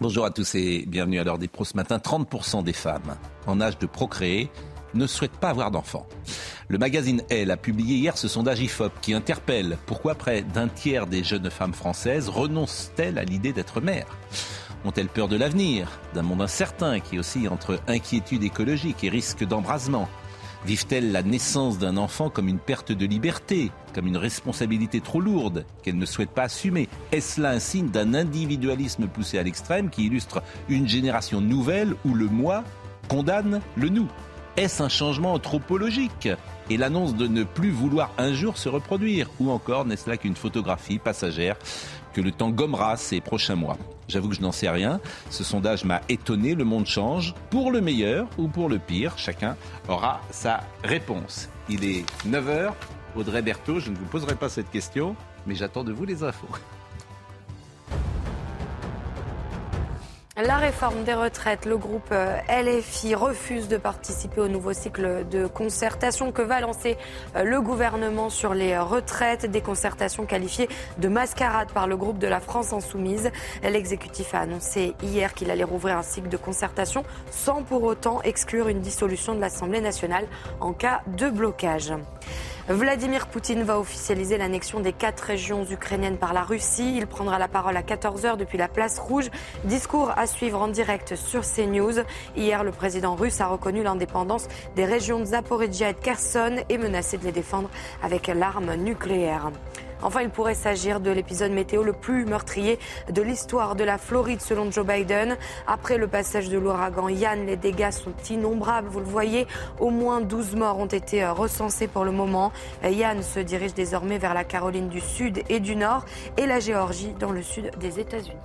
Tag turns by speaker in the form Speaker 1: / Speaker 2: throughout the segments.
Speaker 1: Bonjour à tous et bienvenue à l'heure des pros ce matin. 30% des femmes en âge de procréer ne souhaitent pas avoir d'enfants. Le magazine Elle a publié hier ce sondage IFOP qui interpelle pourquoi près d'un tiers des jeunes femmes françaises renoncent-elles à l'idée d'être mères? Ont-elles peur de l'avenir, d'un monde incertain qui oscille entre inquiétude écologique et risque d'embrasement? Vivent-elles la naissance d'un enfant comme une perte de liberté, comme une responsabilité trop lourde qu'elles ne souhaitent pas assumer? Est-ce là un signe d'un individualisme poussé à l'extrême qui illustre une génération nouvelle où le moi condamne le nous? Est-ce un changement anthropologique et l'annonce de ne plus vouloir un jour se reproduire? Ou encore n'est-ce là qu'une photographie passagère que le temps gommera ces prochains mois J'avoue que je n'en sais rien. Ce sondage m'a étonné. Le monde change pour le meilleur ou pour le pire. Chacun aura sa réponse. Il est 9h. Audrey Berthaud, je ne vous poserai pas cette question, mais j'attends de vous les infos.
Speaker 2: La réforme des retraites, le groupe euh, LFI refuse de participer au nouveau cycle de concertation que va lancer euh, le gouvernement sur les retraites, des concertations qualifiées de mascarade par le groupe de la France insoumise. L'exécutif a annoncé hier qu'il allait rouvrir un cycle de concertation sans pour autant exclure une dissolution de l'Assemblée nationale en cas de blocage. Vladimir Poutine va officialiser l'annexion des quatre régions ukrainiennes par la Russie. Il prendra la parole à 14h depuis la place rouge. Discours à suivre en direct sur CNews. Hier, le président russe a reconnu l'indépendance des régions de Zaporizhia et de Kherson et menacé de les défendre avec l'arme nucléaire. Enfin, il pourrait s'agir de l'épisode météo le plus meurtrier de l'histoire de la Floride selon Joe Biden. Après le passage de l'ouragan Yann, les dégâts sont innombrables. Vous le voyez, au moins 12 morts ont été euh, recensés pour le moment. Yann se dirige désormais vers la Caroline du Sud et du Nord et la Géorgie dans le sud des États-Unis.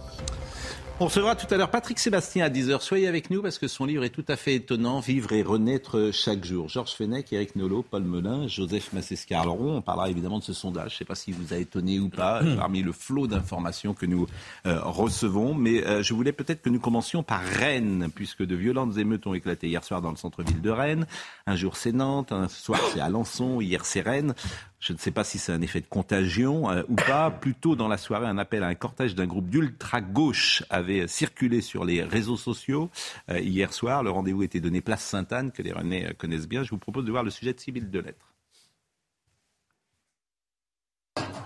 Speaker 1: On recevra tout à l'heure Patrick Sébastien à 10h. Soyez avec nous parce que son livre est tout à fait étonnant, Vivre et renaître chaque jour. Georges Fenech, Eric Nolot, Paul Melun, Joseph Massescar. Alors on parlera évidemment de ce sondage. Je ne sais pas s'il vous a étonné ou pas hmm. parmi le flot d'informations que nous euh, recevons. Mais euh, je voulais peut-être que nous commencions par Rennes, puisque de violentes émeutes ont éclaté hier soir dans le centre-ville de Rennes. Un jour c'est Nantes, un soir c'est Alençon, hier c'est Rennes. Je ne sais pas si c'est un effet de contagion euh, ou pas. Plus tôt dans la soirée, un appel à un cortège d'un groupe d'ultra-gauche avait circulé sur les réseaux sociaux euh, hier soir. Le rendez-vous était donné place Sainte-Anne, que les Rennais euh, connaissent bien. Je vous propose de voir le sujet de civil de lettres.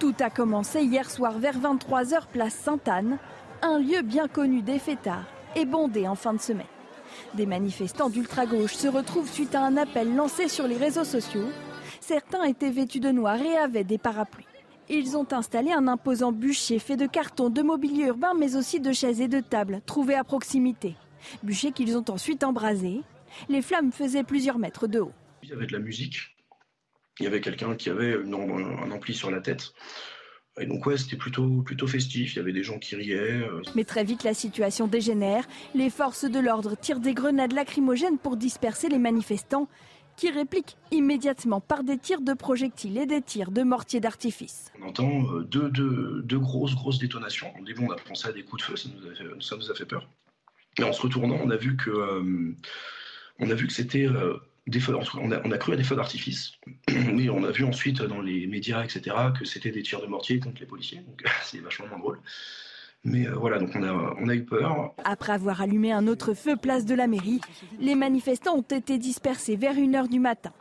Speaker 3: Tout a commencé hier soir vers 23h, place Sainte-Anne, un lieu bien connu des fêtards et bondé en fin de semaine. Des manifestants d'ultra-gauche se retrouvent suite à un appel lancé sur les réseaux sociaux Certains étaient vêtus de noir et avaient des parapluies. Ils ont installé un imposant bûcher fait de carton, de mobilier urbain, mais aussi de chaises et de tables, trouvés à proximité. Bûcher qu'ils ont ensuite embrasé. Les flammes faisaient plusieurs mètres de haut.
Speaker 4: Il y avait de la musique. Il y avait quelqu'un qui avait un ampli sur la tête. Et donc ouais, c'était plutôt, plutôt festif, il y avait des gens qui riaient. Euh.
Speaker 3: Mais très vite, la situation dégénère. Les forces de l'ordre tirent des grenades lacrymogènes pour disperser les manifestants qui réplique immédiatement par des tirs de projectiles et des tirs de mortiers d'artifice.
Speaker 4: On entend euh, deux, grosses, grosses détonations. Au début, on a pensé à des coups de feu, ça nous a fait, peur. Et en se retournant, on a vu que, euh, on a vu que c'était euh, des feux, on a, on a, cru à des feux d'artifice, mais on a vu ensuite dans les médias, etc., que c'était des tirs de mortier contre les policiers, donc c'est vachement moins drôle. Mais euh, voilà, donc on a, on a eu peur.
Speaker 3: Après avoir allumé un autre feu place de la mairie, les manifestants ont été dispersés vers 1h du matin.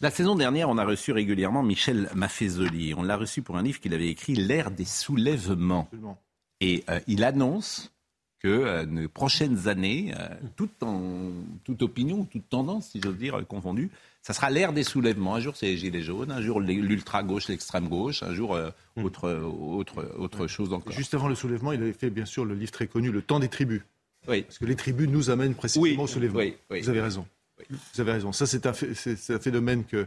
Speaker 1: La saison dernière, on a reçu régulièrement Michel Maffezoli. On l'a reçu pour un livre qu'il avait écrit, L'ère des soulèvements. Et euh, il annonce que euh, les prochaines années, toute, en, toute opinion, toute tendance, si j'ose dire, confondue, ça sera l'ère des soulèvements. Un jour, c'est les gilets jaunes, un jour, l'ultra-gauche, l'extrême-gauche, un jour, euh, hmm. autre, autre, autre chose encore.
Speaker 5: Juste avant le soulèvement, il avait fait, bien sûr, le livre très connu, Le temps des tribus. Oui. Parce que les tribus nous amènent précisément au soulèvement. Vous avez raison. Vous avez raison. Ça, c'est un, un, phénomène que,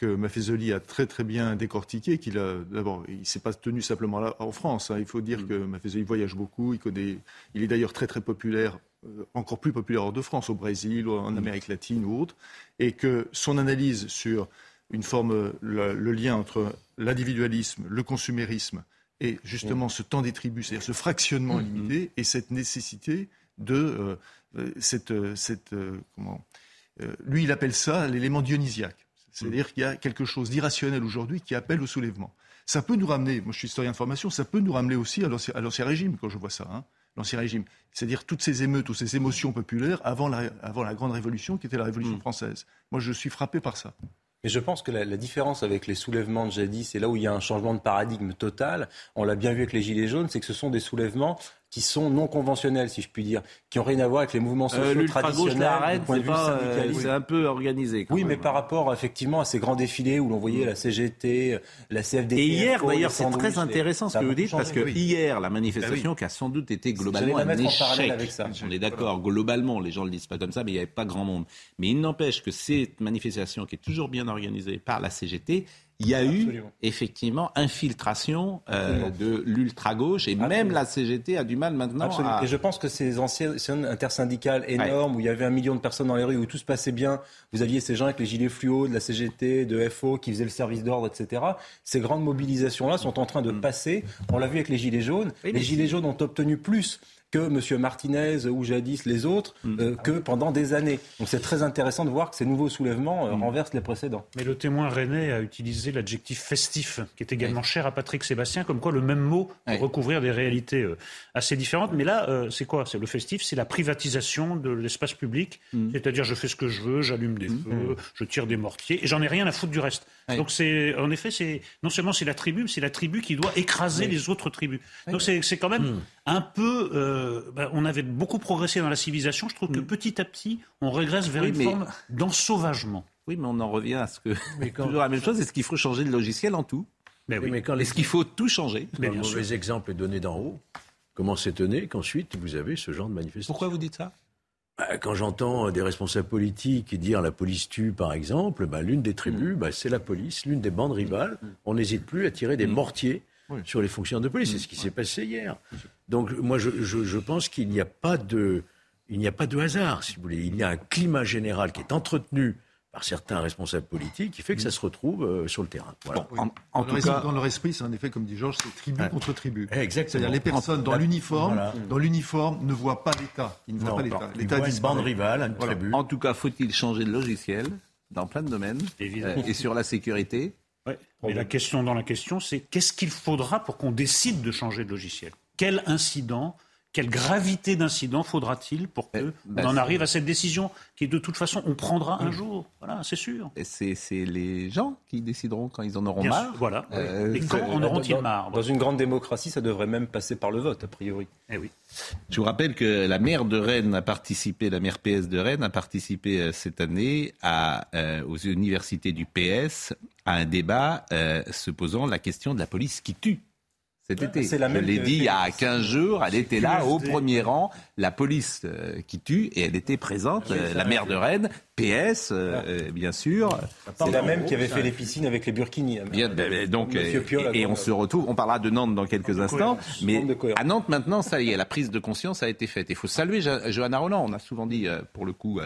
Speaker 5: que Maffezoli a très très bien décortiqué, qu'il a d'abord, il s'est pas tenu simplement là en France. Hein. Il faut dire mm. que Maffezoli voyage beaucoup, il connaît, il est d'ailleurs très très populaire, euh, encore plus populaire hors de France, au Brésil, en mm. Amérique latine ou autre, et que son analyse sur une forme, le, lien entre l'individualisme, le consumérisme et justement mm. ce temps des tribus, c'est-à-dire ce fractionnement limité et cette nécessité de euh, euh, cette, comment, lui il appelle ça l'élément dionysiaque. C'est-à-dire qu'il y a quelque chose d'irrationnel aujourd'hui qui appelle au soulèvement. Ça peut nous ramener, moi je suis historien de formation, ça peut nous ramener aussi à l'ancien régime quand je vois ça, hein, l'ancien régime. C'est-à-dire toutes ces émeutes, toutes ces émotions populaires avant la, avant la grande révolution qui était la révolution mm. française. Moi je suis frappé par ça.
Speaker 6: Mais je pense que la, la, différence avec les soulèvements de jadis, c'est là où il y a un changement de paradigme total, on l'a bien vu avec les Gilets jaunes, c'est que ce sont des soulèvements qui sont non conventionnels, si je puis dire, qui n'ont rien à voir avec les mouvements euh, sociaux traditionnels.
Speaker 1: Euh, c'est un peu organisé.
Speaker 6: oui, mais par rapport effectivement à ces grands défilés où l'on voyait la CGT, la CFDT.
Speaker 1: Et hier, d'ailleurs, c'est très intéressant ce que vous dites parce que hier, la manifestation qui a sans doute été globalement un échec. Avec ça. On est d'accord, globalement, les gens le disent pas comme ça, mais il n'y avait pas grand monde. Mais il n'empêche que cette manifestation qui est toujours bien organisée par la CGT il y a eu effectivement infiltration euh, de l'ultra-gauche et même la CGT a du mal maintenant
Speaker 6: à... Et je pense que ces anciennes intersyndicales énormes où il y avait un million de personnes dans les rues, où tout se passait bien, vous aviez ces gens avec les gilets fluo de la CGT, de FO qui faisaient le service d'ordre, etc. Ces grandes mobilisations-là sont en train de mm. passer. On l'a vu avec les gilets jaunes. les gilets jaunes ont obtenu plus que M. Martinez ou jadis les autres mm. euh, que pendant des années. Donc c'est très intéressant de voir que ces nouveaux soulèvements euh, mm. renversent les précédents.
Speaker 7: Mais le témoin René a utilisé l'adjectif festif, qui est également cher à Patrick Sébastien, comme quoi le même mot peut recouvrir des réalités euh, assez différentes. Mais là, c'est quoi? C'est le festif, c'est la privatisation de l'espace public, mm. c'est-à-dire je fais ce que je veux, j'allume des feux, je tire des mortiers, et j'en ai rien à foutre du reste. Donc c'est, en effet, c'est non seulement c'est la tribu, mais c'est la tribu qui doit écraser les autres tribus. Donc c'est quand même un peu euh, bah, on avait beaucoup progressé dans la civilisation. Je trouve que mm. petit à petit, on régresse vers une forme d'ensauvagement.
Speaker 1: Oui, mais on en revient à ce que. Mais quand... toujours la même chose. Est-ce qu'il faut changer de logiciel en tout? Mais oui. mais quand Est-ce qu'il faut tout changer?
Speaker 8: mais Un mauvais exemple est donné d'en haut. Comment s'étonner qu'ensuite vous avez ce genre de manifestation?
Speaker 1: Pourquoi vous dites ça?
Speaker 8: Bah, quand j'entends des responsables politiques dire la police tue, par exemple, bah, l'une des tribus, mm. c'est la police, l'une des bandes rivales. Mm. On n'hésite plus à tirer des mortiers sur les fonctionnaires de police. C'est ce qui s'est passé hier. Donc moi, je, pense qu'il n'y a pas de, il n'y a pas de hasard, si vous voulez. Il y a un climat général qui est entretenu par certains responsables politiques qui fait que ça se retrouve euh, sur le terrain.
Speaker 5: en, tout cas... dans leur esprit, c'est un effet, comme dit Georges, c'est tribu contre tribu. C'est-à-dire les personnes dans l'uniforme, dans l'uniforme ne voient pas l'État.
Speaker 8: Ils ne voient pas l'État. L'État une bande rivale, une tribu.
Speaker 1: En tout cas, faut-il changer de logiciel dans plein de domaines euh, et sur la sécurité
Speaker 7: et la question dans la question, c'est qu'est-ce qu'il faudra pour qu'on décide de changer de logiciel? Quel incident quelle gravité d'incident faudra-t-il pour qu'on ben, en arrive à cette décision qui, de toute façon, on prendra un jour Voilà, c'est sûr.
Speaker 1: C'est les gens qui décideront quand ils en auront marre.
Speaker 7: voilà. Euh, Et quand en auront-ils marre
Speaker 6: Dans une grande démocratie, ça devrait même passer par le vote, a priori.
Speaker 7: Eh oui.
Speaker 1: Je vous rappelle que la maire de Rennes a participé, la maire PS de Rennes a participé euh, cette année à, euh, aux universités du PS à un débat se posant la question de la police qui tue cet été. Je l'ai dit il y a 15 jours, elle était là au premier rang, la police euh, qui tue, et elle était présente, euh, la maire de Rennes, PS, euh, bien sûr.
Speaker 6: C'est la même qui avait fait les piscines avec les burkinis.
Speaker 1: Bien, ben, ben, donc, et, on se retrouve, on parlera de Nantes dans quelques instants, mais à Nantes maintenant, ça y est, la prise de conscience a été faite. Il faut saluer Johanna Roland, on a souvent dit, pour le coup,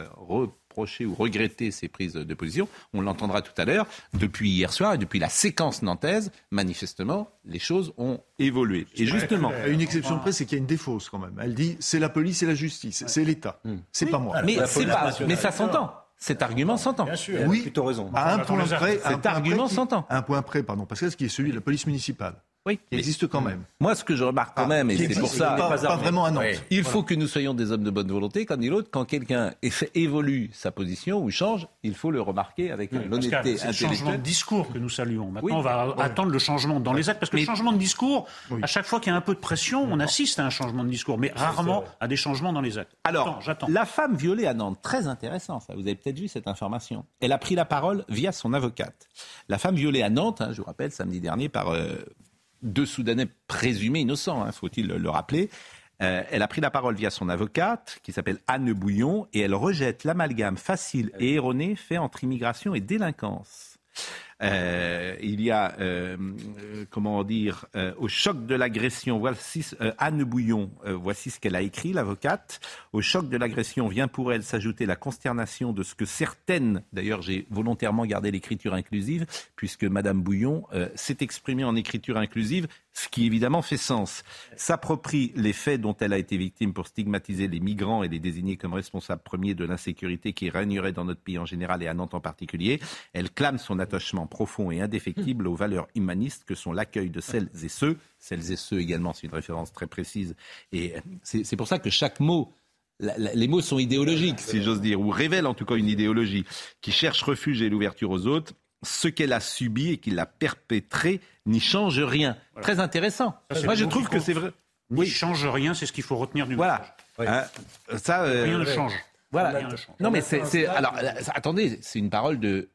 Speaker 1: reprocher ou regretter ces prises de position. On l'entendra tout à l'heure. Depuis hier soir et depuis la séquence nantaise, manifestement, les choses ont évolué. Et justement,
Speaker 5: une exception près, c'est qu'il y a une défausse quand même. Elle dit c'est la police et la justice, c'est l'État, hmm. c'est pas moi.
Speaker 1: Mais, mais ça s'entend. Cet argument s'entend.
Speaker 6: Bien sûr, oui, plutôt raison.
Speaker 5: À un point près, cet argument s'entend. Un point près, pardon, parce que ce qui est celui de la police municipale.
Speaker 1: Oui.
Speaker 5: Il existe quand même.
Speaker 1: Moi, ce que je remarque quand ah, même, et c'est pour ça.
Speaker 5: Pas, vraiment un
Speaker 1: Il faut que nous soyons des hommes de bonne volonté. Quand dit l'autre, quand quelqu'un évolue sa position ou change, il faut le remarquer avec l'honnêteté intellectuelle. C'est le
Speaker 7: changement de discours que nous saluons. Maintenant, on va attendre le changement dans les actes. Parce que le changement de discours, à chaque fois qu'il y a un peu de pression, on assiste à un changement de discours, mais rarement à des changements dans les actes.
Speaker 1: Alors, j'attends. La femme violée à Nantes, très intéressant ça. Vous avez peut-être vu cette information. Elle a pris la parole via son avocate. La femme violée à Nantes, hein, je vous rappelle, samedi dernier, par euh, deux Soudanais présumés innocents, hein, faut-il le rappeler. Euh, elle a pris la parole via son avocate, qui s'appelle Anne Bouillon, et elle rejette l'amalgame facile et erroné fait entre immigration et délinquance. Euh, il y a, euh, euh, comment dire, au choc de l'agression, voici Anne Bouillon, voici ce qu'elle a écrit, l'avocate. Au choc de l'agression vient pour elle s'ajouter la consternation de ce que certaines, d'ailleurs j'ai volontairement gardé l'écriture inclusive, puisque Madame Bouillon s'est exprimée en écriture inclusive, ce qui évidemment fait sens, s'approprie les faits dont elle a été victime pour stigmatiser les migrants et les désigner comme responsables premiers de l'insécurité qui régnerait dans notre pays en général et à Nantes en particulier. Elle clame son attachement profond et indéfectible aux valeurs humanistes que sont l'accueil de celles et ceux, celles et ceux également, c'est une référence très précise. Et c'est pour ça que chaque mot les mots sont idéologiques, si j'ose dire, ou révèlent en tout cas une idéologie qui cherche refuge et l'ouverture aux autres ce qu'elle a subi et qui l'a perpétré n'y change rien. Très intéressant.
Speaker 7: Moi, je trouve que c'est vrai. N'y change rien, c'est ce qu'il faut retenir du
Speaker 1: Voilà. Hein, ça,
Speaker 7: euh, rien ne change.
Speaker 1: Voilà. Non, mais c'est. Alors, attendez, c'est une parole de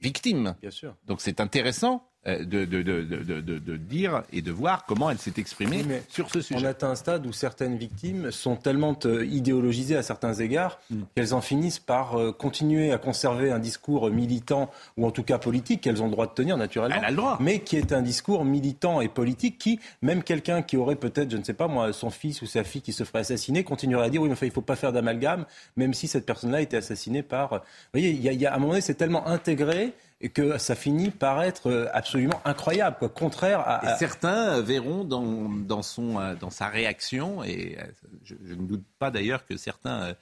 Speaker 1: victime.
Speaker 6: Bien sûr.
Speaker 1: Donc c'est intéressant euh, de, de, de, de, dire et de voir comment elle s'est exprimée sur ce sujet.
Speaker 6: On atteint un stade où certaines victimes sont tellement euh, idéologisées à certains égards mm. qu'elles en finissent par euh, continuer à conserver un discours militant ou en tout cas politique qu'elles ont le droit de tenir naturellement.
Speaker 1: Elle a le droit.
Speaker 6: Mais qui est un discours militant et politique qui, même quelqu'un qui aurait peut-être, je ne sais pas moi, son fils ou sa fille qui se ferait assassiner, continuerait à dire oui, mais enfin, il ne faut pas faire d'amalgame, même si cette personne-là a été assassinée par. Vous voyez, il y, a, à un moment donné, c'est tellement intégré que ça finit par être euh, absolument incroyable, quoi, contraire à.
Speaker 1: Et certains verront dans, dans, son, euh, dans sa réaction, et euh, je, ne doute pas d'ailleurs que certains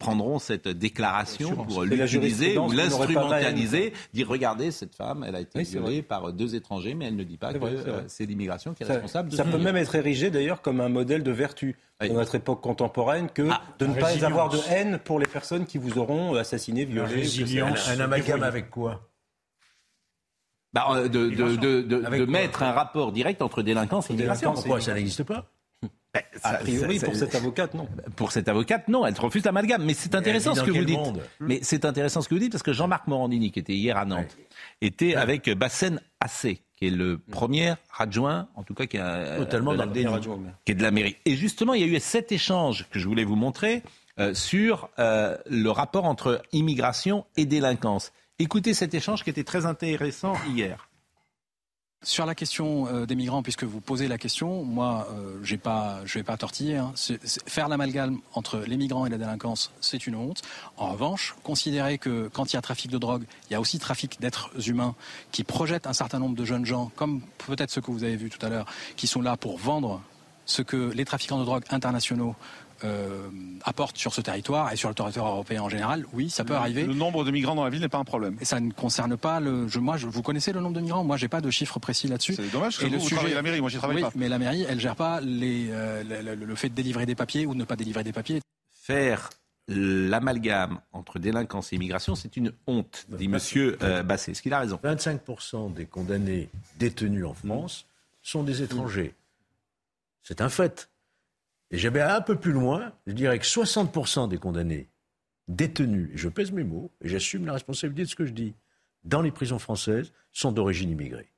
Speaker 1: prendront cette déclaration pour l'utiliser ou l'instrumentaliser, dire regardez cette femme, elle a été violée par deux étrangers, mais elle ne dit pas que c'est l'immigration qui est responsable.
Speaker 6: De ça peut même être érigé d'ailleurs comme un modèle de vertu dans notre époque contemporaine que ah, de ne pas avoir de haine pour les personnes qui vous auront assassiné, violé.
Speaker 8: Un amalgame avec quoi?
Speaker 1: Bah, euh, de, de, de, de mettre un rapport direct entre délinquance et immigration.
Speaker 8: Pourquoi ça n'existe pas
Speaker 6: ben, a priori, pour cette avocate, non.
Speaker 1: Pour cette avocate, non. Elle refuse l'amalgame. Mais c'est intéressant ce que vous dites. Mais c'est intéressant ce que vous dites parce que Jean-Marc Morandini, qui était hier à Nantes, était avec Bassène Assé, qui est le premier adjoint, en tout cas qui est,
Speaker 6: Totalement dans le
Speaker 1: adjoint, qui est de la mairie. Et justement, il y a eu cet échange que je voulais vous montrer euh, sur euh, le rapport entre immigration et délinquance. Écoutez cet échange qui était très intéressant hier.
Speaker 9: Sur la question euh, des migrants, puisque vous posez la question, moi, euh, je vais pas tortiller. Hein. faire l'amalgame entre les migrants et la délinquance, c'est une honte. En revanche, considérer que quand il y a trafic de drogue, il y a aussi trafic d'êtres humains qui projettent un certain nombre de jeunes gens, comme peut-être ceux que vous avez vus tout à l'heure, qui sont là pour vendre ce que les trafiquants de drogue internationaux euh, apporte sur ce territoire et sur le territoire européen en général, oui, ça peut arriver.
Speaker 10: Le nombre de migrants dans la ville n'est pas un problème.
Speaker 9: Et ça ne concerne pas le. Je, moi, je, vous connaissez le nombre de migrants? Moi, j'ai pas de chiffres précis là-dessus.
Speaker 10: C'est dommage. que vous, le sujet, la mairie. Moi, j'y travaille
Speaker 9: oui,
Speaker 10: pas.
Speaker 9: Mais la mairie, elle gère pas les, euh, le, fait de délivrer des papiers ou de ne pas délivrer des papiers.
Speaker 1: Faire l'amalgame entre délinquance et immigration, c'est une honte, dit Monsieur euh, Basset. Est-ce qu'il a raison?
Speaker 8: 25% des condamnés détenus en France sont des étrangers. C'est un fait. Et j'avais un peu plus loin, je dirais que 60% des condamnés détenus, et je pèse mes mots, et j'assume la responsabilité de ce que je dis, dans les prisons françaises, sont d'origine immigrée.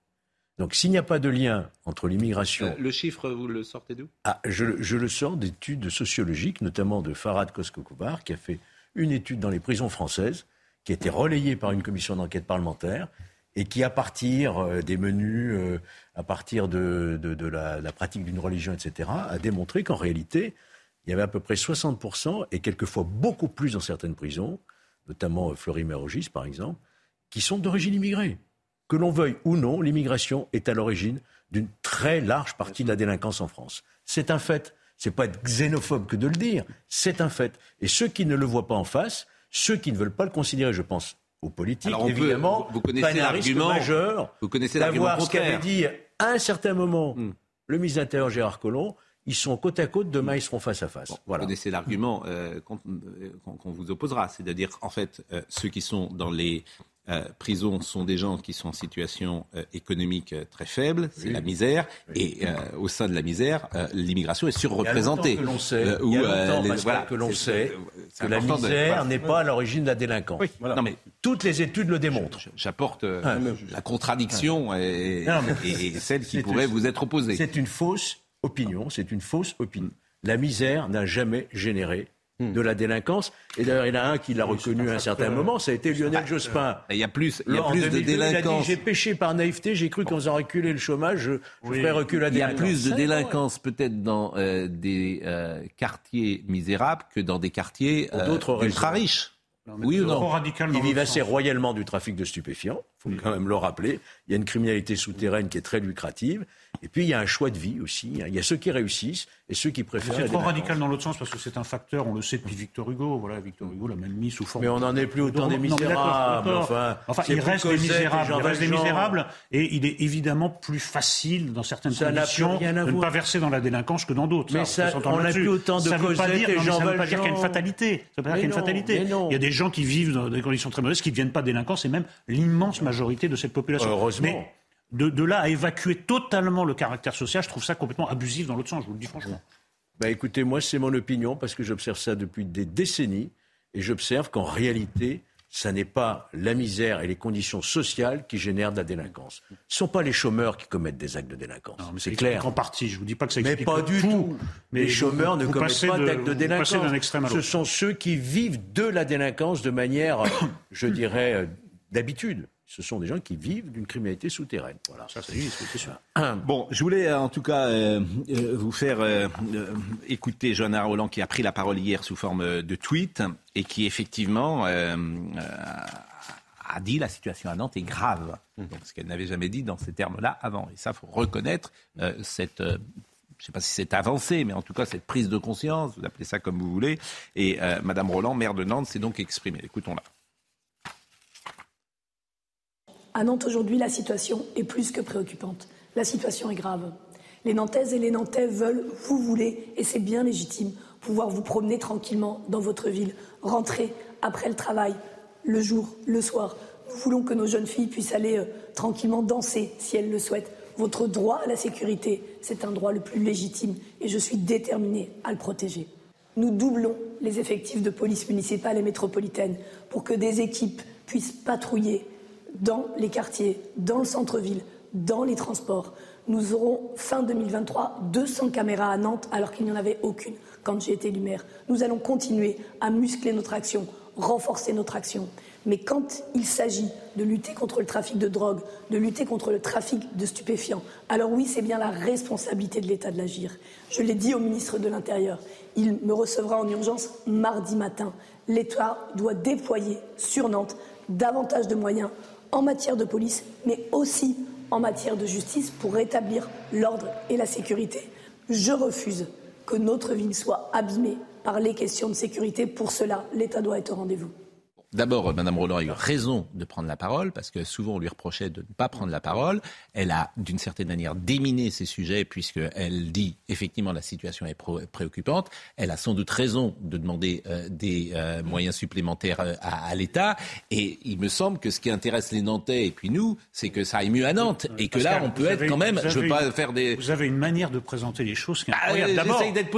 Speaker 8: Donc s'il n'y a pas de lien entre l'immigration... Euh,
Speaker 1: le chiffre, vous le sortez d'où?
Speaker 8: Ah, je, le sors d'études sociologiques, notamment de Farad Koskokoubar, qui a fait une étude dans les prisons françaises, qui a été relayée par une commission d'enquête parlementaire, et qui, à partir euh, des menus, euh, à partir de, la, pratique d'une religion, etc., a démontré qu'en réalité, il y avait à peu près 60%, et quelquefois beaucoup plus dans certaines prisons, notamment euh, Fleury-Mérogis par exemple, qui sont d'origine immigrée. Que l'on veuille ou non, l'immigration est à l'origine d'une très large partie de la délinquance en France. C'est un fait. C'est pas être xénophobe que de le dire. C'est un fait. Et ceux qui ne le voient pas en face, ceux qui ne veulent pas le considérer, je pense aux politiques, évidemment,
Speaker 1: vous, connaissez l'argument
Speaker 8: majeur
Speaker 1: vous connaissez
Speaker 8: d'avoir ce qu'avait dit à un certain moment hmm. le ministre de l'Intérieur Gérard Collomb. Ils sont côte à côte, demain ils seront face à face.
Speaker 1: Vous connaissez l'argument euh, qu'on vous opposera, c'est-à-dire en fait euh, ceux qui sont dans les euh, prisons sont des gens qui sont en situation euh, économique euh, très faible, c'est la misère, et au sein de la misère, l'immigration est surreprésentée.
Speaker 8: Que l'on sait, que l'on sait que la misère n'est pas à l'origine de la délinquance. Non, mais toutes les études le démontrent.
Speaker 1: J'apporte la contradiction et, celle qui pourrait vous être opposée.
Speaker 8: C'est une fausse opinion. C'est une fausse opinion. La misère n'a jamais généré. De la délinquance. Et d'ailleurs, il y en a un qui l'a reconnu à un certain moment, ça a été Lionel Jospin.
Speaker 1: Il y a plus, il y a plus de délinquance.
Speaker 8: J'ai péché par naïveté, j'ai cru qu'en faisant reculer le chômage, je, ferais reculer la délinquance.
Speaker 1: Il y a plus de délinquance peut-être dans euh, des euh, quartiers misérables que dans des quartiers euh, ultra riches.
Speaker 8: oui ou non Ils vivent assez royalement du trafic de stupéfiants, faut quand même le rappeler. Il y a une criminalité souterraine qui est très lucrative. Et puis il y a un choix de vie aussi. Hein. Il y a ceux qui réussissent et ceux qui préfèrent.
Speaker 7: C'est trop radical dans l'autre sens parce que c'est un facteur, on le sait depuis Victor Hugo. Voilà, Victor Hugo l'a même mis sous forme.
Speaker 8: Mais on n'en est plus autant des misérables. enfin,
Speaker 7: enfin il reste des misérables. Il reste des misérables et il est évidemment plus facile dans certaines ça conditions de ne pas verser dans la délinquance que dans d'autres.
Speaker 8: Mais ça, on n'a plus autant de
Speaker 7: ça
Speaker 8: ne veut pas
Speaker 7: dire, ça veut pas dire qu'il y a une fatalité. Ça veut pas dire qu'il y a une fatalité. Il y a des gens qui vivent dans des conditions très mauvaises qui ne deviennent pas délinquants. C'est même l'immense majorité de cette population.
Speaker 8: Heureusement
Speaker 7: de, là à évacuer totalement le caractère social, je trouve ça complètement abusif dans l'autre sens, je vous le dis franchement.
Speaker 8: Bah écoutez, moi c'est mon opinion parce que j'observe ça depuis des décennies et j'observe qu'en réalité, ça n'est pas la misère et les conditions sociales qui génèrent de la délinquance. Ce ne sont pas les chômeurs qui commettent des actes de délinquance. C'est clair.
Speaker 7: En partie, je vous dis pas que ça
Speaker 8: explique
Speaker 7: Mais
Speaker 8: pas du tout. Mais les chômeurs ne commettent pas d'actes de délinquance.
Speaker 7: Ce
Speaker 8: sont ceux qui vivent de la délinquance de manière, je dirais, euh, d'habitude ce sont des gens qui vivent d'une criminalité souterraine. Voilà. Ça, c'est
Speaker 1: sûr. Bon, je voulais euh, en tout cas euh, euh, vous faire écouter Johanna Roland qui a pris la parole hier sous forme de tweet et qui effectivement a dit la situation à Nantes est grave. Mmh. Donc, ce qu'elle n'avait jamais dit dans ces termes-là avant. Et ça, faut reconnaître cette je ne sais pas si c'est avancé, mais en tout cas cette prise de conscience, vous appelez ça comme vous voulez. Et Madame Roland, maire de Nantes, s'est donc exprimée. Écoutons-la.
Speaker 11: À Nantes aujourd'hui, la situation est plus que préoccupante. La situation est grave. Les Nantaises et les Nantais veulent, vous voulez, et c'est bien légitime, pouvoir vous promener tranquillement dans votre ville, rentrer après le travail, le jour, le soir. Nous voulons que nos jeunes filles puissent aller euh, tranquillement danser si elles le souhaitent. Votre droit à la sécurité, c'est un droit le plus légitime et je suis déterminée à le protéger. Nous doublons les effectifs de police municipale et métropolitaine pour que des équipes puissent patrouiller dans les quartiers, dans le centre-ville, dans les transports. Nous aurons fin 2023 200 caméras à Nantes alors qu'il n'y en avait aucune quand j'ai été élu maire. Nous allons continuer à muscler notre action, renforcer notre action. Mais quand il s'agit de lutter contre le trafic de drogue, de lutter contre le trafic de stupéfiants, alors oui, c'est bien la responsabilité de l'État de l'agir. Je l'ai dit au ministre de l'Intérieur, il me recevra en urgence mardi matin. L'État doit déployer sur Nantes davantage de moyens en matière de police, mais aussi en matière de justice pour rétablir l'ordre et la sécurité. Je refuse que notre ville soit abîmée par les questions de sécurité. Pour cela, l'État doit être au rendez-vous.
Speaker 1: D'abord, Mme Roland a eu raison de prendre la parole, parce que souvent on lui reprochait de ne pas prendre la parole. Elle a, d'une certaine manière, déminé ces sujets, puisqu'elle dit effectivement la situation est préoccupante. Elle a sans doute raison de demander euh, des euh, moyens supplémentaires euh, à, l'État. Et il me semble que ce qui intéresse les Nantais et puis nous, c'est que ça aille mieux à Nantes. Et que là, on peut être quand même. Je veux pas faire des.
Speaker 7: Vous avez une manière de présenter les choses qui est ah, incroyable.